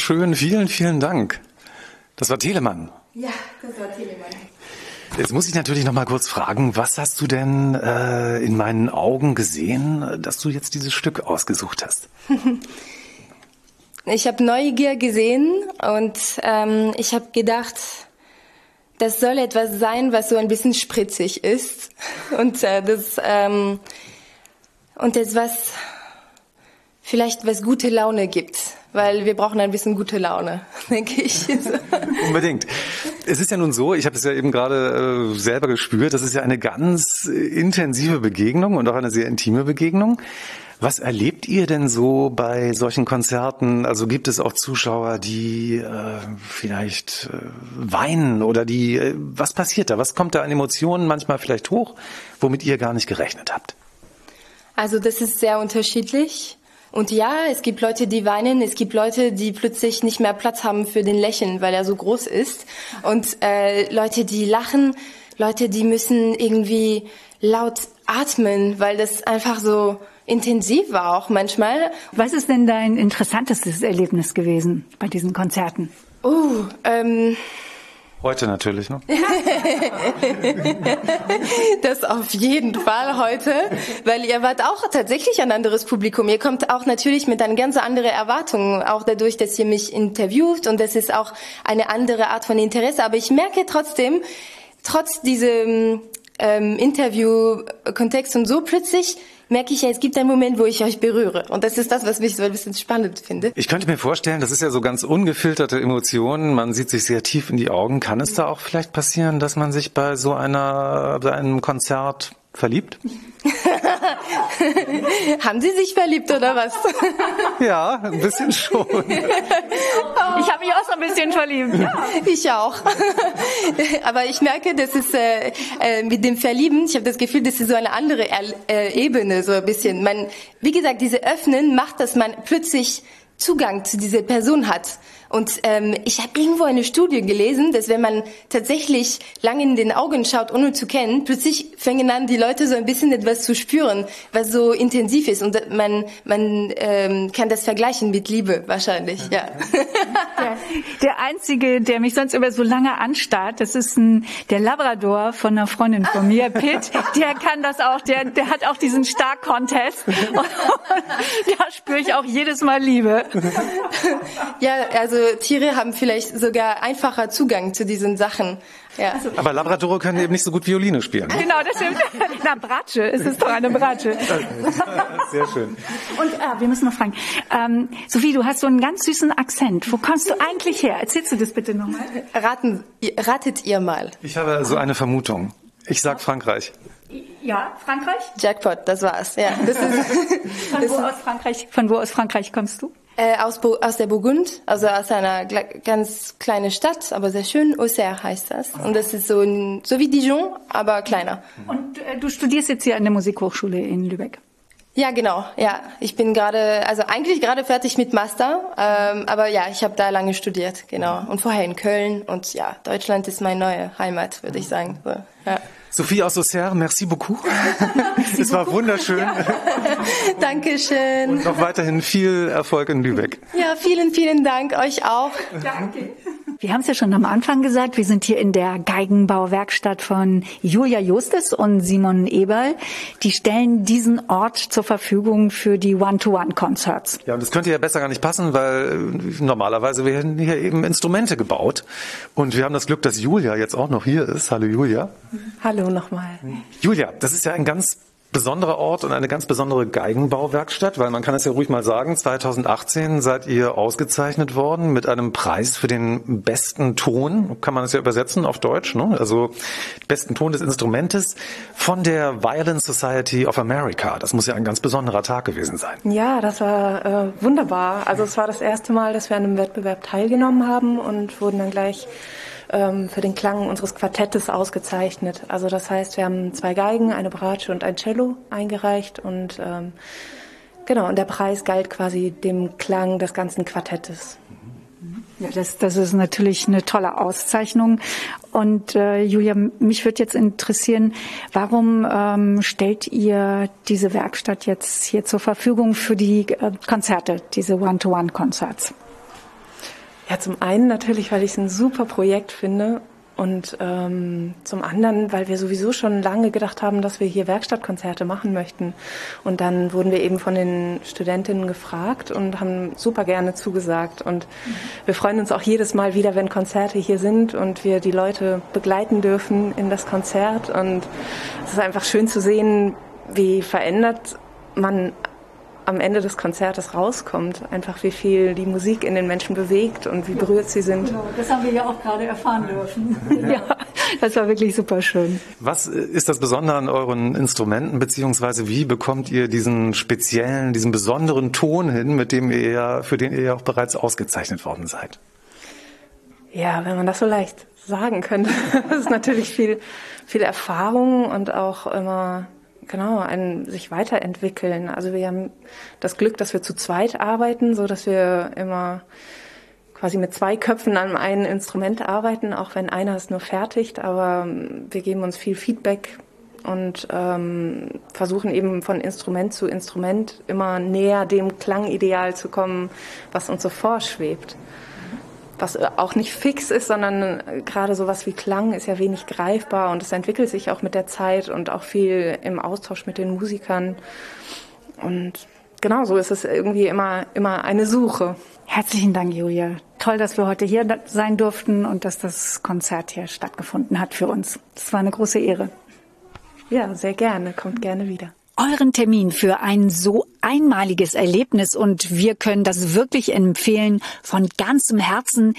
Wunderschön, vielen, vielen Dank. Das war Telemann. Ja, das war Telemann. Jetzt muss ich natürlich noch mal kurz fragen, was hast du denn äh, in meinen Augen gesehen, dass du jetzt dieses Stück ausgesucht hast? Ich habe Neugier gesehen und ähm, ich habe gedacht, das soll etwas sein, was so ein bisschen spritzig ist und äh, das ähm, und etwas vielleicht was gute Laune gibt, weil wir brauchen ein bisschen gute Laune, denke ich. Unbedingt. Es ist ja nun so, ich habe es ja eben gerade äh, selber gespürt, das ist ja eine ganz intensive Begegnung und auch eine sehr intime Begegnung. Was erlebt ihr denn so bei solchen Konzerten? Also gibt es auch Zuschauer, die äh, vielleicht äh, weinen oder die, äh, was passiert da? Was kommt da an Emotionen manchmal vielleicht hoch, womit ihr gar nicht gerechnet habt? Also das ist sehr unterschiedlich. Und ja, es gibt Leute, die weinen, es gibt Leute, die plötzlich nicht mehr Platz haben für den Lächeln, weil er so groß ist. Und äh, Leute, die lachen, Leute, die müssen irgendwie laut atmen, weil das einfach so intensiv war auch manchmal. Was ist denn dein interessantestes Erlebnis gewesen bei diesen Konzerten? Oh, ähm, Heute natürlich, ne? das auf jeden Fall heute, weil ihr wart auch tatsächlich ein anderes Publikum. Ihr kommt auch natürlich mit einer ganz anderen Erwartung, auch dadurch, dass ihr mich interviewt und das ist auch eine andere Art von Interesse. Aber ich merke trotzdem, trotz diesem ähm, Interview-Kontext und so plötzlich merke ich ja, es gibt einen Moment, wo ich euch berühre. Und das ist das, was mich so ein bisschen spannend finde. Ich könnte mir vorstellen, das ist ja so ganz ungefilterte Emotionen. Man sieht sich sehr tief in die Augen. Kann es da auch vielleicht passieren, dass man sich bei so einer, bei einem Konzert verliebt? Haben Sie sich verliebt oder was? ja, ein bisschen schon. Ich habe mich auch so ein bisschen verliebt. Ja. Ich auch. Aber ich merke, das ist äh, äh, mit dem Verlieben, ich habe das Gefühl, das ist so eine andere äh, Ebene, so ein bisschen. Man, wie gesagt, diese Öffnen macht, dass man plötzlich Zugang zu dieser Person hat. Und ähm, ich habe irgendwo eine Studie gelesen, dass wenn man tatsächlich lange in den Augen schaut, ohne zu kennen, plötzlich fangen an, die Leute so ein bisschen etwas zu spüren, was so intensiv ist. Und man, man ähm, kann das vergleichen mit Liebe wahrscheinlich, ja. Der, der Einzige, der mich sonst über so lange anstarrt, das ist ein, der Labrador von einer Freundin von mir, Pitt. Der kann das auch, der, der hat auch diesen Star-Contest. Da spüre ich auch jedes Mal Liebe. Ja, also Tiere haben vielleicht sogar einfacher Zugang zu diesen Sachen. Ja. Aber Labradore können eben nicht so gut Violine spielen. Ne? Genau, das stimmt. Na, Bratsche, es ist doch eine Bratsche. Sehr schön. Und äh, wir müssen noch fragen, ähm, Sophie, du hast so einen ganz süßen Akzent. Wo kommst du eigentlich her? Erzählst du das bitte nochmal? Raten, ratet ihr mal. Ich habe so eine Vermutung. Ich sag Frankreich. Ja, Frankreich? Jackpot, das war's. Ja, das ist, Von wo aus Frankreich? Von wo aus Frankreich kommst du? Äh, aus, Bo aus der Burgund, also aus einer ganz kleinen Stadt, aber sehr schön. Auxerre heißt das. Und das ist so, ein, so wie Dijon, aber kleiner. Und äh, du studierst jetzt hier an der Musikhochschule in Lübeck? Ja, genau. Ja, ich bin gerade, also eigentlich gerade fertig mit Master, ähm, aber ja, ich habe da lange studiert, genau. Und vorher in Köln und ja, Deutschland ist meine neue Heimat, würde ich sagen. So, ja. Sophie aus Auxerre, merci beaucoup. Es war wunderschön. Ja. Dankeschön. Und noch weiterhin viel Erfolg in Lübeck. Ja, vielen, vielen Dank. Euch auch. Danke. Wir haben es ja schon am Anfang gesagt, wir sind hier in der Geigenbauwerkstatt von Julia Justus und Simon Eberl. Die stellen diesen Ort zur Verfügung für die One-to-One-Concerts. Ja, und das könnte ja besser gar nicht passen, weil äh, normalerweise werden hier eben Instrumente gebaut. Und wir haben das Glück, dass Julia jetzt auch noch hier ist. Hallo Julia. Hallo nochmal. Julia, das ist ja ein ganz besonderer Ort und eine ganz besondere Geigenbauwerkstatt, weil man kann es ja ruhig mal sagen, 2018 seid ihr ausgezeichnet worden mit einem Preis für den besten Ton, kann man es ja übersetzen auf Deutsch, ne? also besten Ton des Instrumentes von der Violin Society of America. Das muss ja ein ganz besonderer Tag gewesen sein. Ja, das war äh, wunderbar. Also es war das erste Mal, dass wir an einem Wettbewerb teilgenommen haben und wurden dann gleich ähm, für den Klang unseres Quartettes ausgezeichnet. Also das heißt, wir haben zwei Geigen, eine Bratsche und ein Cello eingereicht und ähm, genau, und der Preis galt quasi dem Klang des ganzen Quartettes. Ja, das, das ist natürlich eine tolle Auszeichnung. Und äh, Julia, mich würde jetzt interessieren, warum ähm, stellt ihr diese Werkstatt jetzt hier zur Verfügung für die äh, Konzerte, diese One-to-One-Konzerts? Ja, zum einen natürlich, weil ich es ein super Projekt finde und ähm, zum anderen, weil wir sowieso schon lange gedacht haben, dass wir hier Werkstattkonzerte machen möchten. Und dann wurden wir eben von den Studentinnen gefragt und haben super gerne zugesagt. Und mhm. wir freuen uns auch jedes Mal wieder, wenn Konzerte hier sind und wir die Leute begleiten dürfen in das Konzert. Und es ist einfach schön zu sehen, wie verändert man am Ende des Konzertes rauskommt. Einfach wie viel die Musik in den Menschen bewegt und wie berührt sie sind. Genau, das haben wir ja auch gerade erfahren dürfen. ja, das war wirklich super schön. Was ist das Besondere an euren Instrumenten, beziehungsweise wie bekommt ihr diesen speziellen, diesen besonderen Ton hin, mit dem ihr ja, für den ihr ja auch bereits ausgezeichnet worden seid? Ja, wenn man das so leicht sagen könnte. das ist natürlich viel, viel Erfahrung und auch immer genau, ein sich weiterentwickeln. Also wir haben das Glück, dass wir zu zweit arbeiten, so dass wir immer quasi mit zwei Köpfen an einem Instrument arbeiten, auch wenn einer es nur fertigt. Aber wir geben uns viel Feedback und ähm, versuchen eben von Instrument zu Instrument immer näher dem Klangideal zu kommen, was uns so vorschwebt was auch nicht fix ist, sondern gerade sowas wie Klang ist ja wenig greifbar und es entwickelt sich auch mit der Zeit und auch viel im Austausch mit den Musikern. Und genau so ist es irgendwie immer, immer eine Suche. Herzlichen Dank, Julia. Toll, dass wir heute hier sein durften und dass das Konzert hier stattgefunden hat für uns. Das war eine große Ehre. Ja, sehr gerne. Kommt gerne wieder euren Termin für ein so einmaliges Erlebnis und wir können das wirklich empfehlen von ganzem Herzen.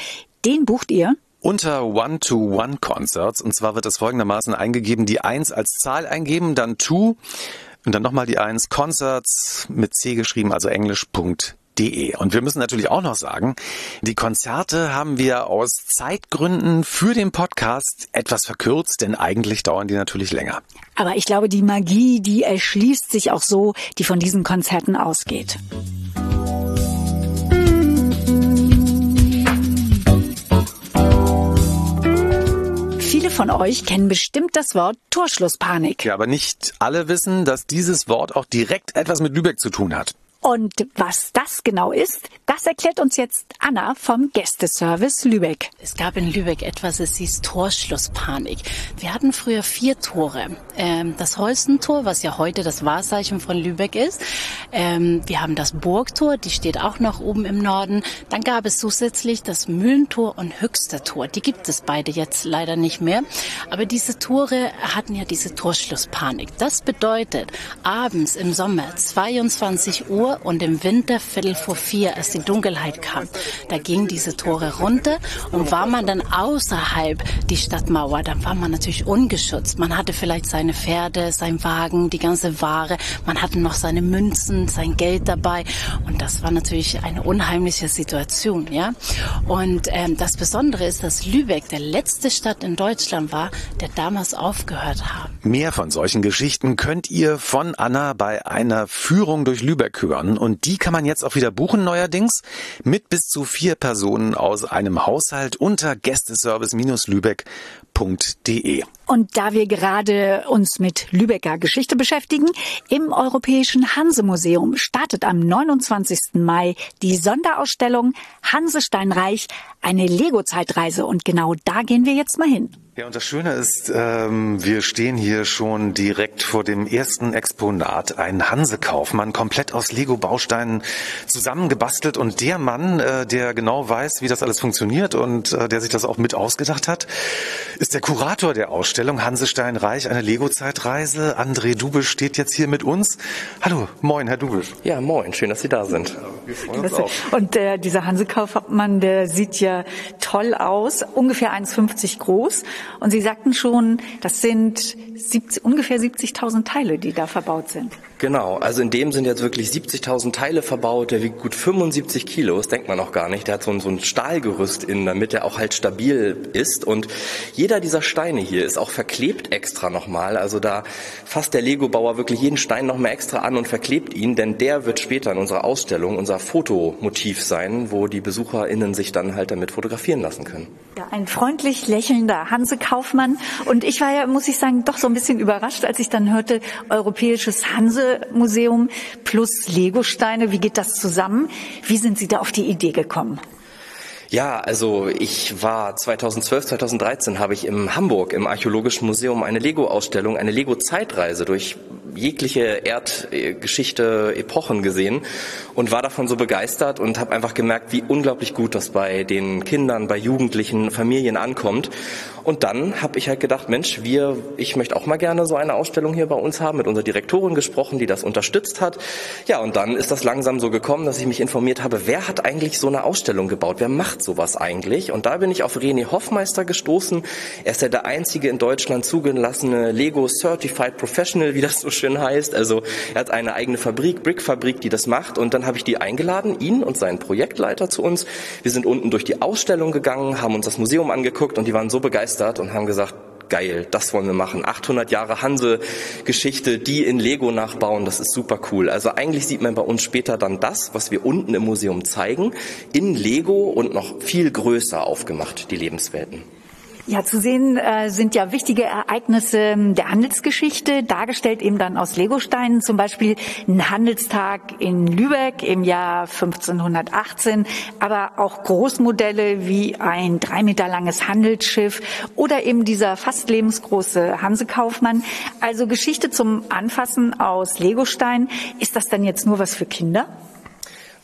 Den bucht ihr? Unter One-to-One-Concerts. Und zwar wird es folgendermaßen eingegeben, die Eins als Zahl eingeben, dann Two und dann nochmal die Eins, Concerts mit C geschrieben, also englisch.de www.konzerte.de. Und wir müssen natürlich auch noch sagen, die Konzerte haben wir aus Zeitgründen für den Podcast etwas verkürzt, denn eigentlich dauern die natürlich länger. Aber ich glaube, die Magie, die erschließt sich auch so, die von diesen Konzerten ausgeht. Viele von euch kennen bestimmt das Wort Torschlusspanik. Ja, aber nicht alle wissen, dass dieses Wort auch direkt etwas mit Lübeck zu tun hat. Und was das genau ist, das erklärt uns jetzt Anna vom Gästeservice Lübeck. Es gab in Lübeck etwas, es hieß Torschlusspanik. Wir hatten früher vier Tore. Ähm, das Holstentor, was ja heute das Wahrzeichen von Lübeck ist. Ähm, wir haben das Burgtor, die steht auch noch oben im Norden. Dann gab es zusätzlich das Mühlentor und Höchstertor. Die gibt es beide jetzt leider nicht mehr. Aber diese Tore hatten ja diese Torschlusspanik. Das bedeutet, abends im Sommer 22 Uhr und im Winter Viertel vor vier, als die Dunkelheit kam. Da gingen diese Tore runter und war man dann außerhalb die Stadtmauer, dann war man natürlich ungeschützt. Man hatte vielleicht seine Pferde, sein Wagen, die ganze Ware, man hatte noch seine Münzen, sein Geld dabei und das war natürlich eine unheimliche Situation, ja. Und ähm, das Besondere ist, dass Lübeck der letzte Stadt in Deutschland war, der damals aufgehört hat. Mehr von solchen Geschichten könnt ihr von Anna bei einer Führung durch Lübeck hören kann. Und die kann man jetzt auch wieder buchen neuerdings mit bis zu vier Personen aus einem Haushalt unter gästeservice-lübeck.de. Und da wir gerade uns mit Lübecker Geschichte beschäftigen, im Europäischen Hanse-Museum startet am 29. Mai die Sonderausstellung Hansesteinreich, eine Lego-Zeitreise. Und genau da gehen wir jetzt mal hin. Ja, und das Schöne ist, ähm, wir stehen hier schon direkt vor dem ersten Exponat. Ein Hanse-Kaufmann, komplett aus Lego-Bausteinen zusammengebastelt. Und der Mann, äh, der genau weiß, wie das alles funktioniert und äh, der sich das auch mit ausgedacht hat, ist der Kurator der Ausstellung Hansestein Reich, eine Lego-Zeitreise. André Dubisch steht jetzt hier mit uns. Hallo, moin, Herr Dubisch. Ja, moin, schön, dass Sie da sind. Wir freuen uns auch. Und äh, dieser Hanse-Kaufmann, der sieht ja toll aus, ungefähr 1,50 groß. Und Sie sagten schon, das sind 70, ungefähr 70.000 Teile, die da verbaut sind. Genau, also in dem sind jetzt wirklich 70.000 Teile verbaut, der wiegt gut 75 Kilo, das denkt man auch gar nicht. Der hat so ein, so ein Stahlgerüst innen, damit er auch halt stabil ist. Und jeder dieser Steine hier ist auch verklebt extra nochmal. Also da fasst der Lego-Bauer wirklich jeden Stein nochmal extra an und verklebt ihn, denn der wird später in unserer Ausstellung unser Fotomotiv sein, wo die BesucherInnen sich dann halt damit fotografieren lassen können. Ja, ein freundlich lächelnder Hanse Kaufmann. Und ich war ja, muss ich sagen, doch so ein bisschen überrascht, als ich dann hörte, europäisches Hanse-Museum plus Legosteine. Wie geht das zusammen? Wie sind Sie da auf die Idee gekommen? Ja, also ich war 2012, 2013 habe ich im Hamburg im Archäologischen Museum eine Lego-Ausstellung, eine Lego-Zeitreise durch jegliche Erdgeschichte, Epochen gesehen und war davon so begeistert und habe einfach gemerkt, wie unglaublich gut das bei den Kindern, bei Jugendlichen, Familien ankommt. Und dann habe ich halt gedacht, Mensch, wir, ich möchte auch mal gerne so eine Ausstellung hier bei uns haben, mit unserer Direktorin gesprochen, die das unterstützt hat. Ja, und dann ist das langsam so gekommen, dass ich mich informiert habe, wer hat eigentlich so eine Ausstellung gebaut? Wer macht sowas eigentlich? Und da bin ich auf René Hoffmeister gestoßen. Er ist ja der einzige in Deutschland zugelassene Lego Certified Professional, wie das so schön heißt. Also er hat eine eigene Fabrik, Brickfabrik, die das macht. Und dann habe ich die eingeladen, ihn und seinen Projektleiter zu uns. Wir sind unten durch die Ausstellung gegangen, haben uns das Museum angeguckt und die waren so begeistert und haben gesagt, geil, das wollen wir machen. 800 Jahre Hanse-Geschichte, die in Lego nachbauen, das ist super cool. Also eigentlich sieht man bei uns später dann das, was wir unten im Museum zeigen, in Lego und noch viel größer aufgemacht, die Lebenswelten. Ja, zu sehen äh, sind ja wichtige Ereignisse der Handelsgeschichte, dargestellt eben dann aus Legosteinen, zum Beispiel ein Handelstag in Lübeck im Jahr 1518, aber auch Großmodelle wie ein drei Meter langes Handelsschiff oder eben dieser fast lebensgroße Hansekaufmann. Also Geschichte zum Anfassen aus Legosteinen. Ist das dann jetzt nur was für Kinder?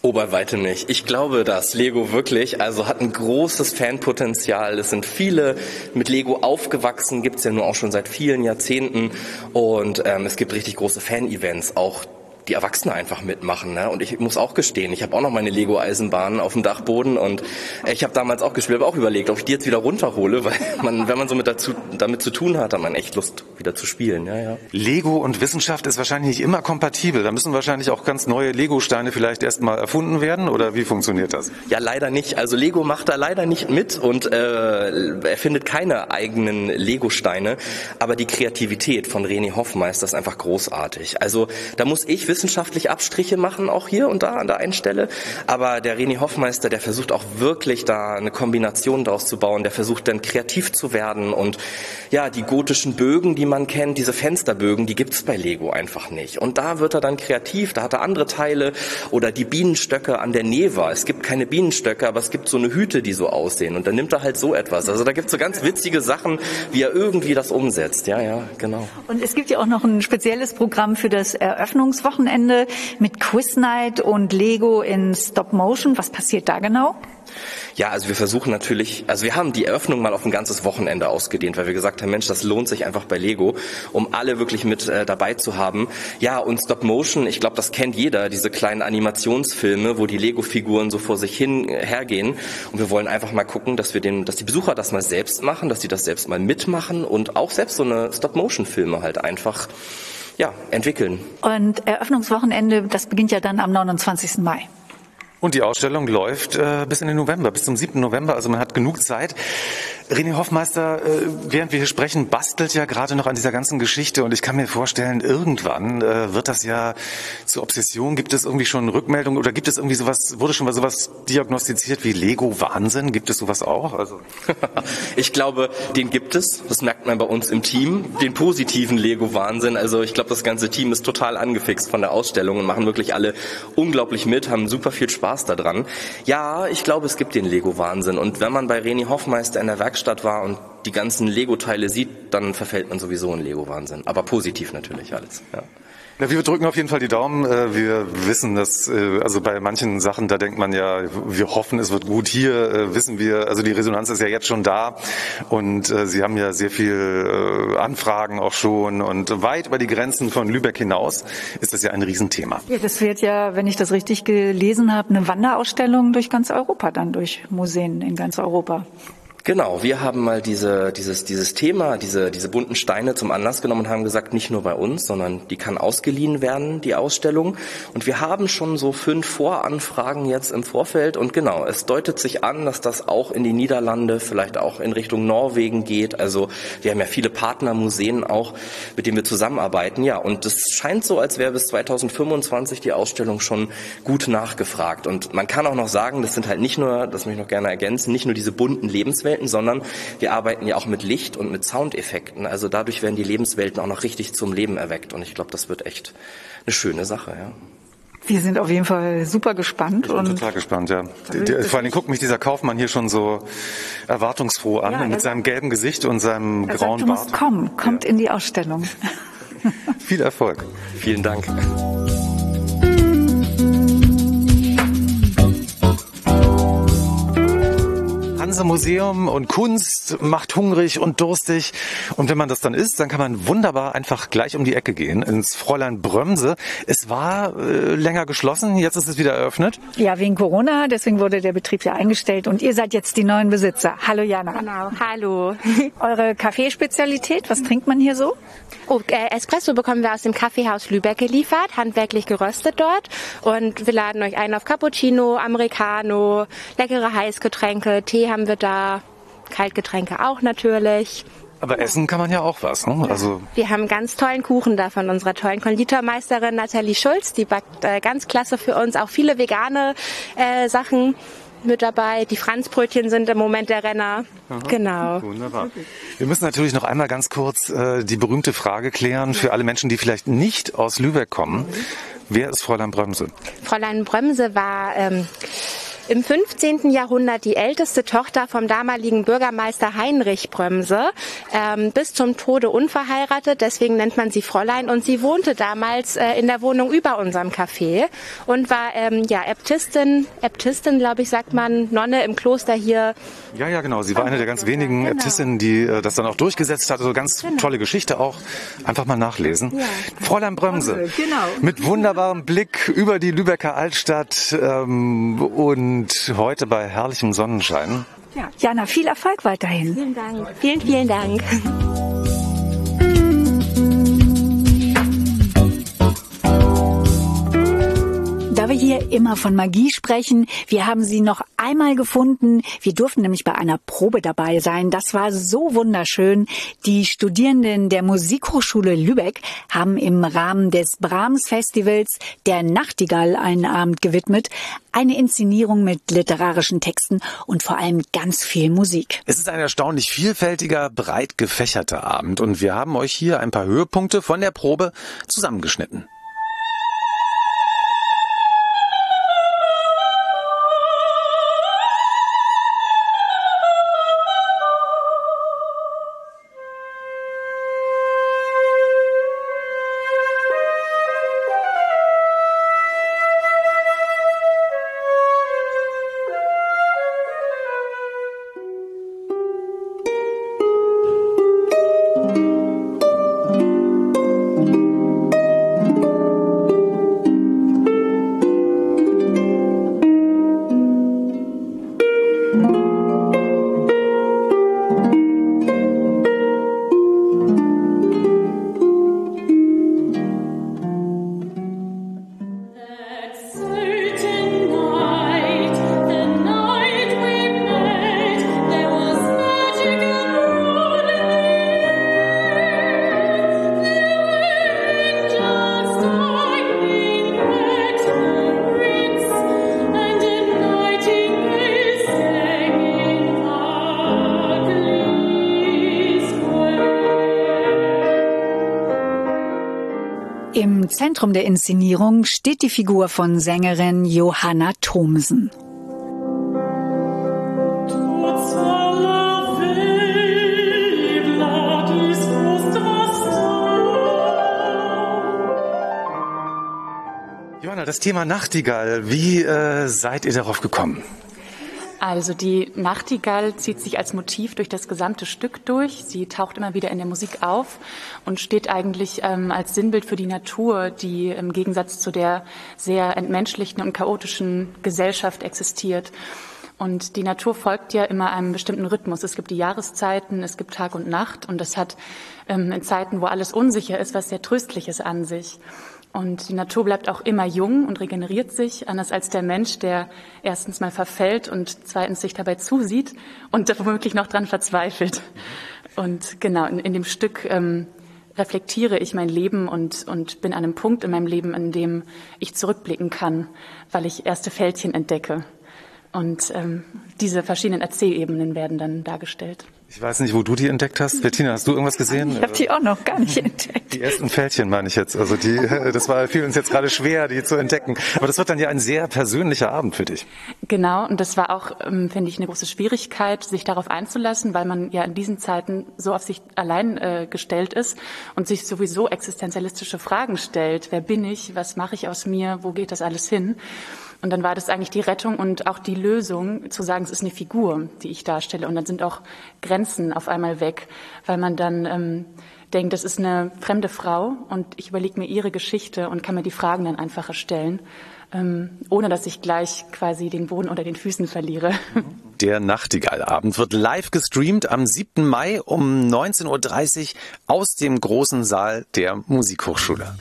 Oh, bei weitem nicht. Ich glaube, dass Lego wirklich, also hat ein großes Fanpotenzial. Es sind viele mit Lego aufgewachsen, gibt's ja nur auch schon seit vielen Jahrzehnten. Und ähm, es gibt richtig große Fan-Events, auch die Erwachsenen einfach mitmachen. Ne? Und ich muss auch gestehen, ich habe auch noch meine Lego-Eisenbahn auf dem Dachboden und ich habe damals auch gespielt, aber auch überlegt, ob ich die jetzt wieder runterhole, weil man, wenn man so mit dazu, damit zu tun hat, hat man echt Lust, wieder zu spielen. Ja, ja. Lego und Wissenschaft ist wahrscheinlich nicht immer kompatibel. Da müssen wahrscheinlich auch ganz neue Lego-Steine vielleicht erstmal erfunden werden oder wie funktioniert das? Ja, leider nicht. Also Lego macht da leider nicht mit und äh, erfindet keine eigenen Lego-Steine, aber die Kreativität von René Hoffmeister ist einfach großartig. Also da muss ich wissenschaftlich Abstriche machen, auch hier und da an der einen Stelle. Aber der René Hoffmeister, der versucht auch wirklich da eine Kombination daraus zu bauen. Der versucht dann kreativ zu werden. Und ja, die gotischen Bögen, die man kennt, diese Fensterbögen, die gibt's bei Lego einfach nicht. Und da wird er dann kreativ, da hat er andere Teile. Oder die Bienenstöcke an der Neva. Es gibt keine Bienenstöcke, aber es gibt so eine Hüte, die so aussehen. Und dann nimmt er halt so etwas. Also da gibt's so ganz witzige Sachen, wie er irgendwie das umsetzt. Ja, ja, genau. Und es gibt ja auch noch ein spezielles Programm für das Eröffnungswochenende. Wochenende mit Quiz Night und Lego in Stop Motion. Was passiert da genau? Ja, also wir versuchen natürlich, also wir haben die Eröffnung mal auf ein ganzes Wochenende ausgedehnt, weil wir gesagt haben, Mensch, das lohnt sich einfach bei Lego, um alle wirklich mit äh, dabei zu haben. Ja, und Stop Motion, ich glaube, das kennt jeder, diese kleinen Animationsfilme, wo die Lego-Figuren so vor sich hin äh, hergehen. Und wir wollen einfach mal gucken, dass wir den, dass die Besucher das mal selbst machen, dass sie das selbst mal mitmachen und auch selbst so eine Stop Motion Filme halt einfach ja, entwickeln. Und Eröffnungswochenende, das beginnt ja dann am 29. Mai. Und die Ausstellung läuft äh, bis in den November, bis zum 7. November, also man hat genug Zeit. René Hoffmeister, äh, während wir hier sprechen, bastelt ja gerade noch an dieser ganzen Geschichte und ich kann mir vorstellen, irgendwann äh, wird das ja zur Obsession. Gibt es irgendwie schon Rückmeldungen oder gibt es irgendwie sowas, wurde schon mal sowas diagnostiziert wie Lego-Wahnsinn? Gibt es sowas auch? Also ich glaube, den gibt es. Das merkt man bei uns im Team, den positiven Lego-Wahnsinn. Also ich glaube, das ganze Team ist total angefixt von der Ausstellung und machen wirklich alle unglaublich mit, haben super viel Spaß daran. Ja, ich glaube, es gibt den Lego-Wahnsinn. Und wenn man bei Reni Hoffmeister in der Werkstatt war und die ganzen Lego-Teile sieht, dann verfällt man sowieso in Lego-Wahnsinn. Aber positiv natürlich alles. Ja. Ja, wir drücken auf jeden Fall die Daumen. Äh, wir wissen, dass äh, also bei manchen Sachen, da denkt man ja, wir hoffen, es wird gut. Hier äh, wissen wir, also die Resonanz ist ja jetzt schon da und Sie haben ja sehr viel Anfragen auch schon und weit über die Grenzen von Lübeck hinaus ist das ja ein Riesenthema. Ja, das wird ja, wenn ich das richtig gelesen habe, eine Wanderausstellung durch ganz Europa, dann durch Museen in ganz Europa. Genau, wir haben mal diese, dieses, dieses Thema, diese, diese bunten Steine zum Anlass genommen und haben gesagt, nicht nur bei uns, sondern die kann ausgeliehen werden, die Ausstellung. Und wir haben schon so fünf Voranfragen jetzt im Vorfeld. Und genau, es deutet sich an, dass das auch in die Niederlande, vielleicht auch in Richtung Norwegen geht. Also wir haben ja viele Partnermuseen auch, mit denen wir zusammenarbeiten. Ja, und es scheint so, als wäre bis 2025 die Ausstellung schon gut nachgefragt. Und man kann auch noch sagen, das sind halt nicht nur, das möchte ich noch gerne ergänzen, nicht nur diese bunten Lebenswelten, Lebenswelten, sondern wir arbeiten ja auch mit Licht und mit Soundeffekten. Also dadurch werden die Lebenswelten auch noch richtig zum Leben erweckt. Und ich glaube, das wird echt eine schöne Sache. Ja. Wir sind auf jeden Fall super gespannt. Ich bin total gespannt, ja. Vor allem guckt mich dieser Kaufmann hier schon so erwartungsfroh an ja, mit seinem gelben Gesicht und seinem grauen sagt, du Bart. Musst kommen, kommt ja. in die Ausstellung. Viel Erfolg. Vielen Dank. Hanse-Museum und Kunst macht hungrig und durstig. Und wenn man das dann isst, dann kann man wunderbar einfach gleich um die Ecke gehen ins Fräulein Brömse. Es war äh, länger geschlossen, jetzt ist es wieder eröffnet. Ja, wegen Corona, deswegen wurde der Betrieb ja eingestellt und ihr seid jetzt die neuen Besitzer. Hallo Jana. Genau, hallo. Eure Kaffeespezialität, was trinkt man hier so? Oh, äh, Espresso bekommen wir aus dem Kaffeehaus Lübeck geliefert, handwerklich geröstet dort. Und wir laden euch ein auf Cappuccino, Americano, leckere Heißgetränke, Tee haben wir da, Kaltgetränke auch natürlich. Aber essen kann man ja auch was, ne? Also wir haben ganz tollen Kuchen da von unserer tollen Konditormeisterin Nathalie Schulz. Die backt äh, ganz klasse für uns auch viele vegane äh, Sachen mit dabei. Die Franzbrötchen sind im Moment der Renner. Aha, genau. Wunderbar. Wir müssen natürlich noch einmal ganz kurz äh, die berühmte Frage klären für alle Menschen, die vielleicht nicht aus Lübeck kommen. Wer ist Fräulein Brömse? Fräulein Brömse war ähm, im 15. Jahrhundert die älteste Tochter vom damaligen Bürgermeister Heinrich Brömse, ähm, bis zum Tode unverheiratet, deswegen nennt man sie Fräulein und sie wohnte damals äh, in der Wohnung über unserem Café und war ähm, ja Äbtistin, Äbtistin glaube ich sagt man, Nonne im Kloster hier. Ja, ja, genau, sie war eine der ganz wenigen genau. Äbtistinnen, die äh, das dann auch durchgesetzt hat, also ganz genau. tolle Geschichte auch, einfach mal nachlesen. Ja. Fräulein Brömse, genau. mit wunderbarem Blick über die Lübecker Altstadt ähm, und und heute bei herrlichem Sonnenschein. Ja. Jana, viel Erfolg weiterhin. Vielen Dank. Vielen, vielen Dank. Wir hier immer von Magie sprechen, wir haben sie noch einmal gefunden. Wir durften nämlich bei einer Probe dabei sein. Das war so wunderschön. Die Studierenden der Musikhochschule Lübeck haben im Rahmen des Brahms Festivals der Nachtigall einen Abend gewidmet. Eine Inszenierung mit literarischen Texten und vor allem ganz viel Musik. Es ist ein erstaunlich vielfältiger, breit gefächerter Abend und wir haben euch hier ein paar Höhepunkte von der Probe zusammengeschnitten. Zentrum der Inszenierung steht die Figur von Sängerin Johanna Thomsen. Johanna, das Thema Nachtigall, wie äh, seid ihr darauf gekommen? Also die Nachtigall zieht sich als Motiv durch das gesamte Stück durch. Sie taucht immer wieder in der Musik auf und steht eigentlich ähm, als Sinnbild für die Natur, die im Gegensatz zu der sehr entmenschlichten und chaotischen Gesellschaft existiert. Und die Natur folgt ja immer einem bestimmten Rhythmus. Es gibt die Jahreszeiten, es gibt Tag und Nacht und das hat ähm, in Zeiten, wo alles unsicher ist, was sehr Tröstliches an sich. Und die Natur bleibt auch immer jung und regeneriert sich, anders als der Mensch, der erstens mal verfällt und zweitens sich dabei zusieht und womöglich noch dran verzweifelt. Und genau, in, in dem Stück ähm, reflektiere ich mein Leben und, und bin an einem Punkt in meinem Leben, in dem ich zurückblicken kann, weil ich erste Fältchen entdecke. Und ähm, diese verschiedenen Erzählebenen werden dann dargestellt. Ich weiß nicht, wo du die entdeckt hast. Bettina, hast du irgendwas gesehen? Ich habe die auch noch gar nicht entdeckt. Die ersten Fältchen meine ich jetzt. Also die, das war fiel uns jetzt gerade schwer, die zu entdecken. Aber das wird dann ja ein sehr persönlicher Abend für dich. Genau, und das war auch, ähm, finde ich, eine große Schwierigkeit, sich darauf einzulassen, weil man ja in diesen Zeiten so auf sich allein äh, gestellt ist und sich sowieso existenzialistische Fragen stellt. Wer bin ich? Was mache ich aus mir? Wo geht das alles hin? Und dann war das eigentlich die Rettung und auch die Lösung, zu sagen, es ist eine Figur, die ich darstelle. Und dann sind auch Grenzen auf einmal weg, weil man dann ähm, denkt, das ist eine fremde Frau und ich überlege mir ihre Geschichte und kann mir die Fragen dann einfacher stellen, ähm, ohne dass ich gleich quasi den Boden unter den Füßen verliere. Der Nachtigallabend wird live gestreamt am 7. Mai um 19.30 Uhr aus dem großen Saal der Musikhochschule.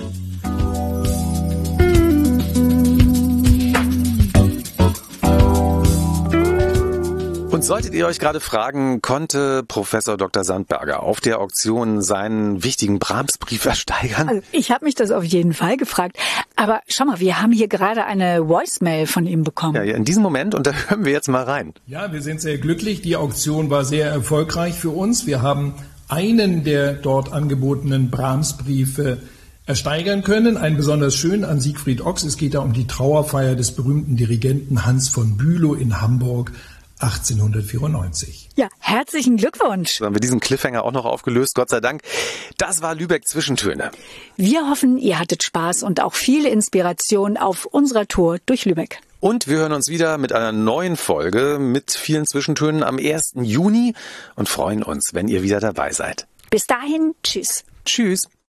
Und solltet ihr euch gerade fragen, konnte Professor Dr. Sandberger auf der Auktion seinen wichtigen Brahms-Brief ersteigern? Also ich habe mich das auf jeden Fall gefragt. Aber schau mal, wir haben hier gerade eine Voicemail von ihm bekommen. Ja, ja, in diesem Moment, und da hören wir jetzt mal rein. Ja, wir sind sehr glücklich. Die Auktion war sehr erfolgreich für uns. Wir haben einen der dort angebotenen Brahms-Briefe ersteigern können. Ein besonders schön an Siegfried Ochs. Es geht da um die Trauerfeier des berühmten Dirigenten Hans von Bülow in Hamburg 1894. Ja, herzlichen Glückwunsch. So haben wir diesen Cliffhanger auch noch aufgelöst, Gott sei Dank. Das war Lübeck Zwischentöne. Wir hoffen, ihr hattet Spaß und auch viel Inspiration auf unserer Tour durch Lübeck. Und wir hören uns wieder mit einer neuen Folge mit vielen Zwischentönen am 1. Juni und freuen uns, wenn ihr wieder dabei seid. Bis dahin, tschüss. Tschüss.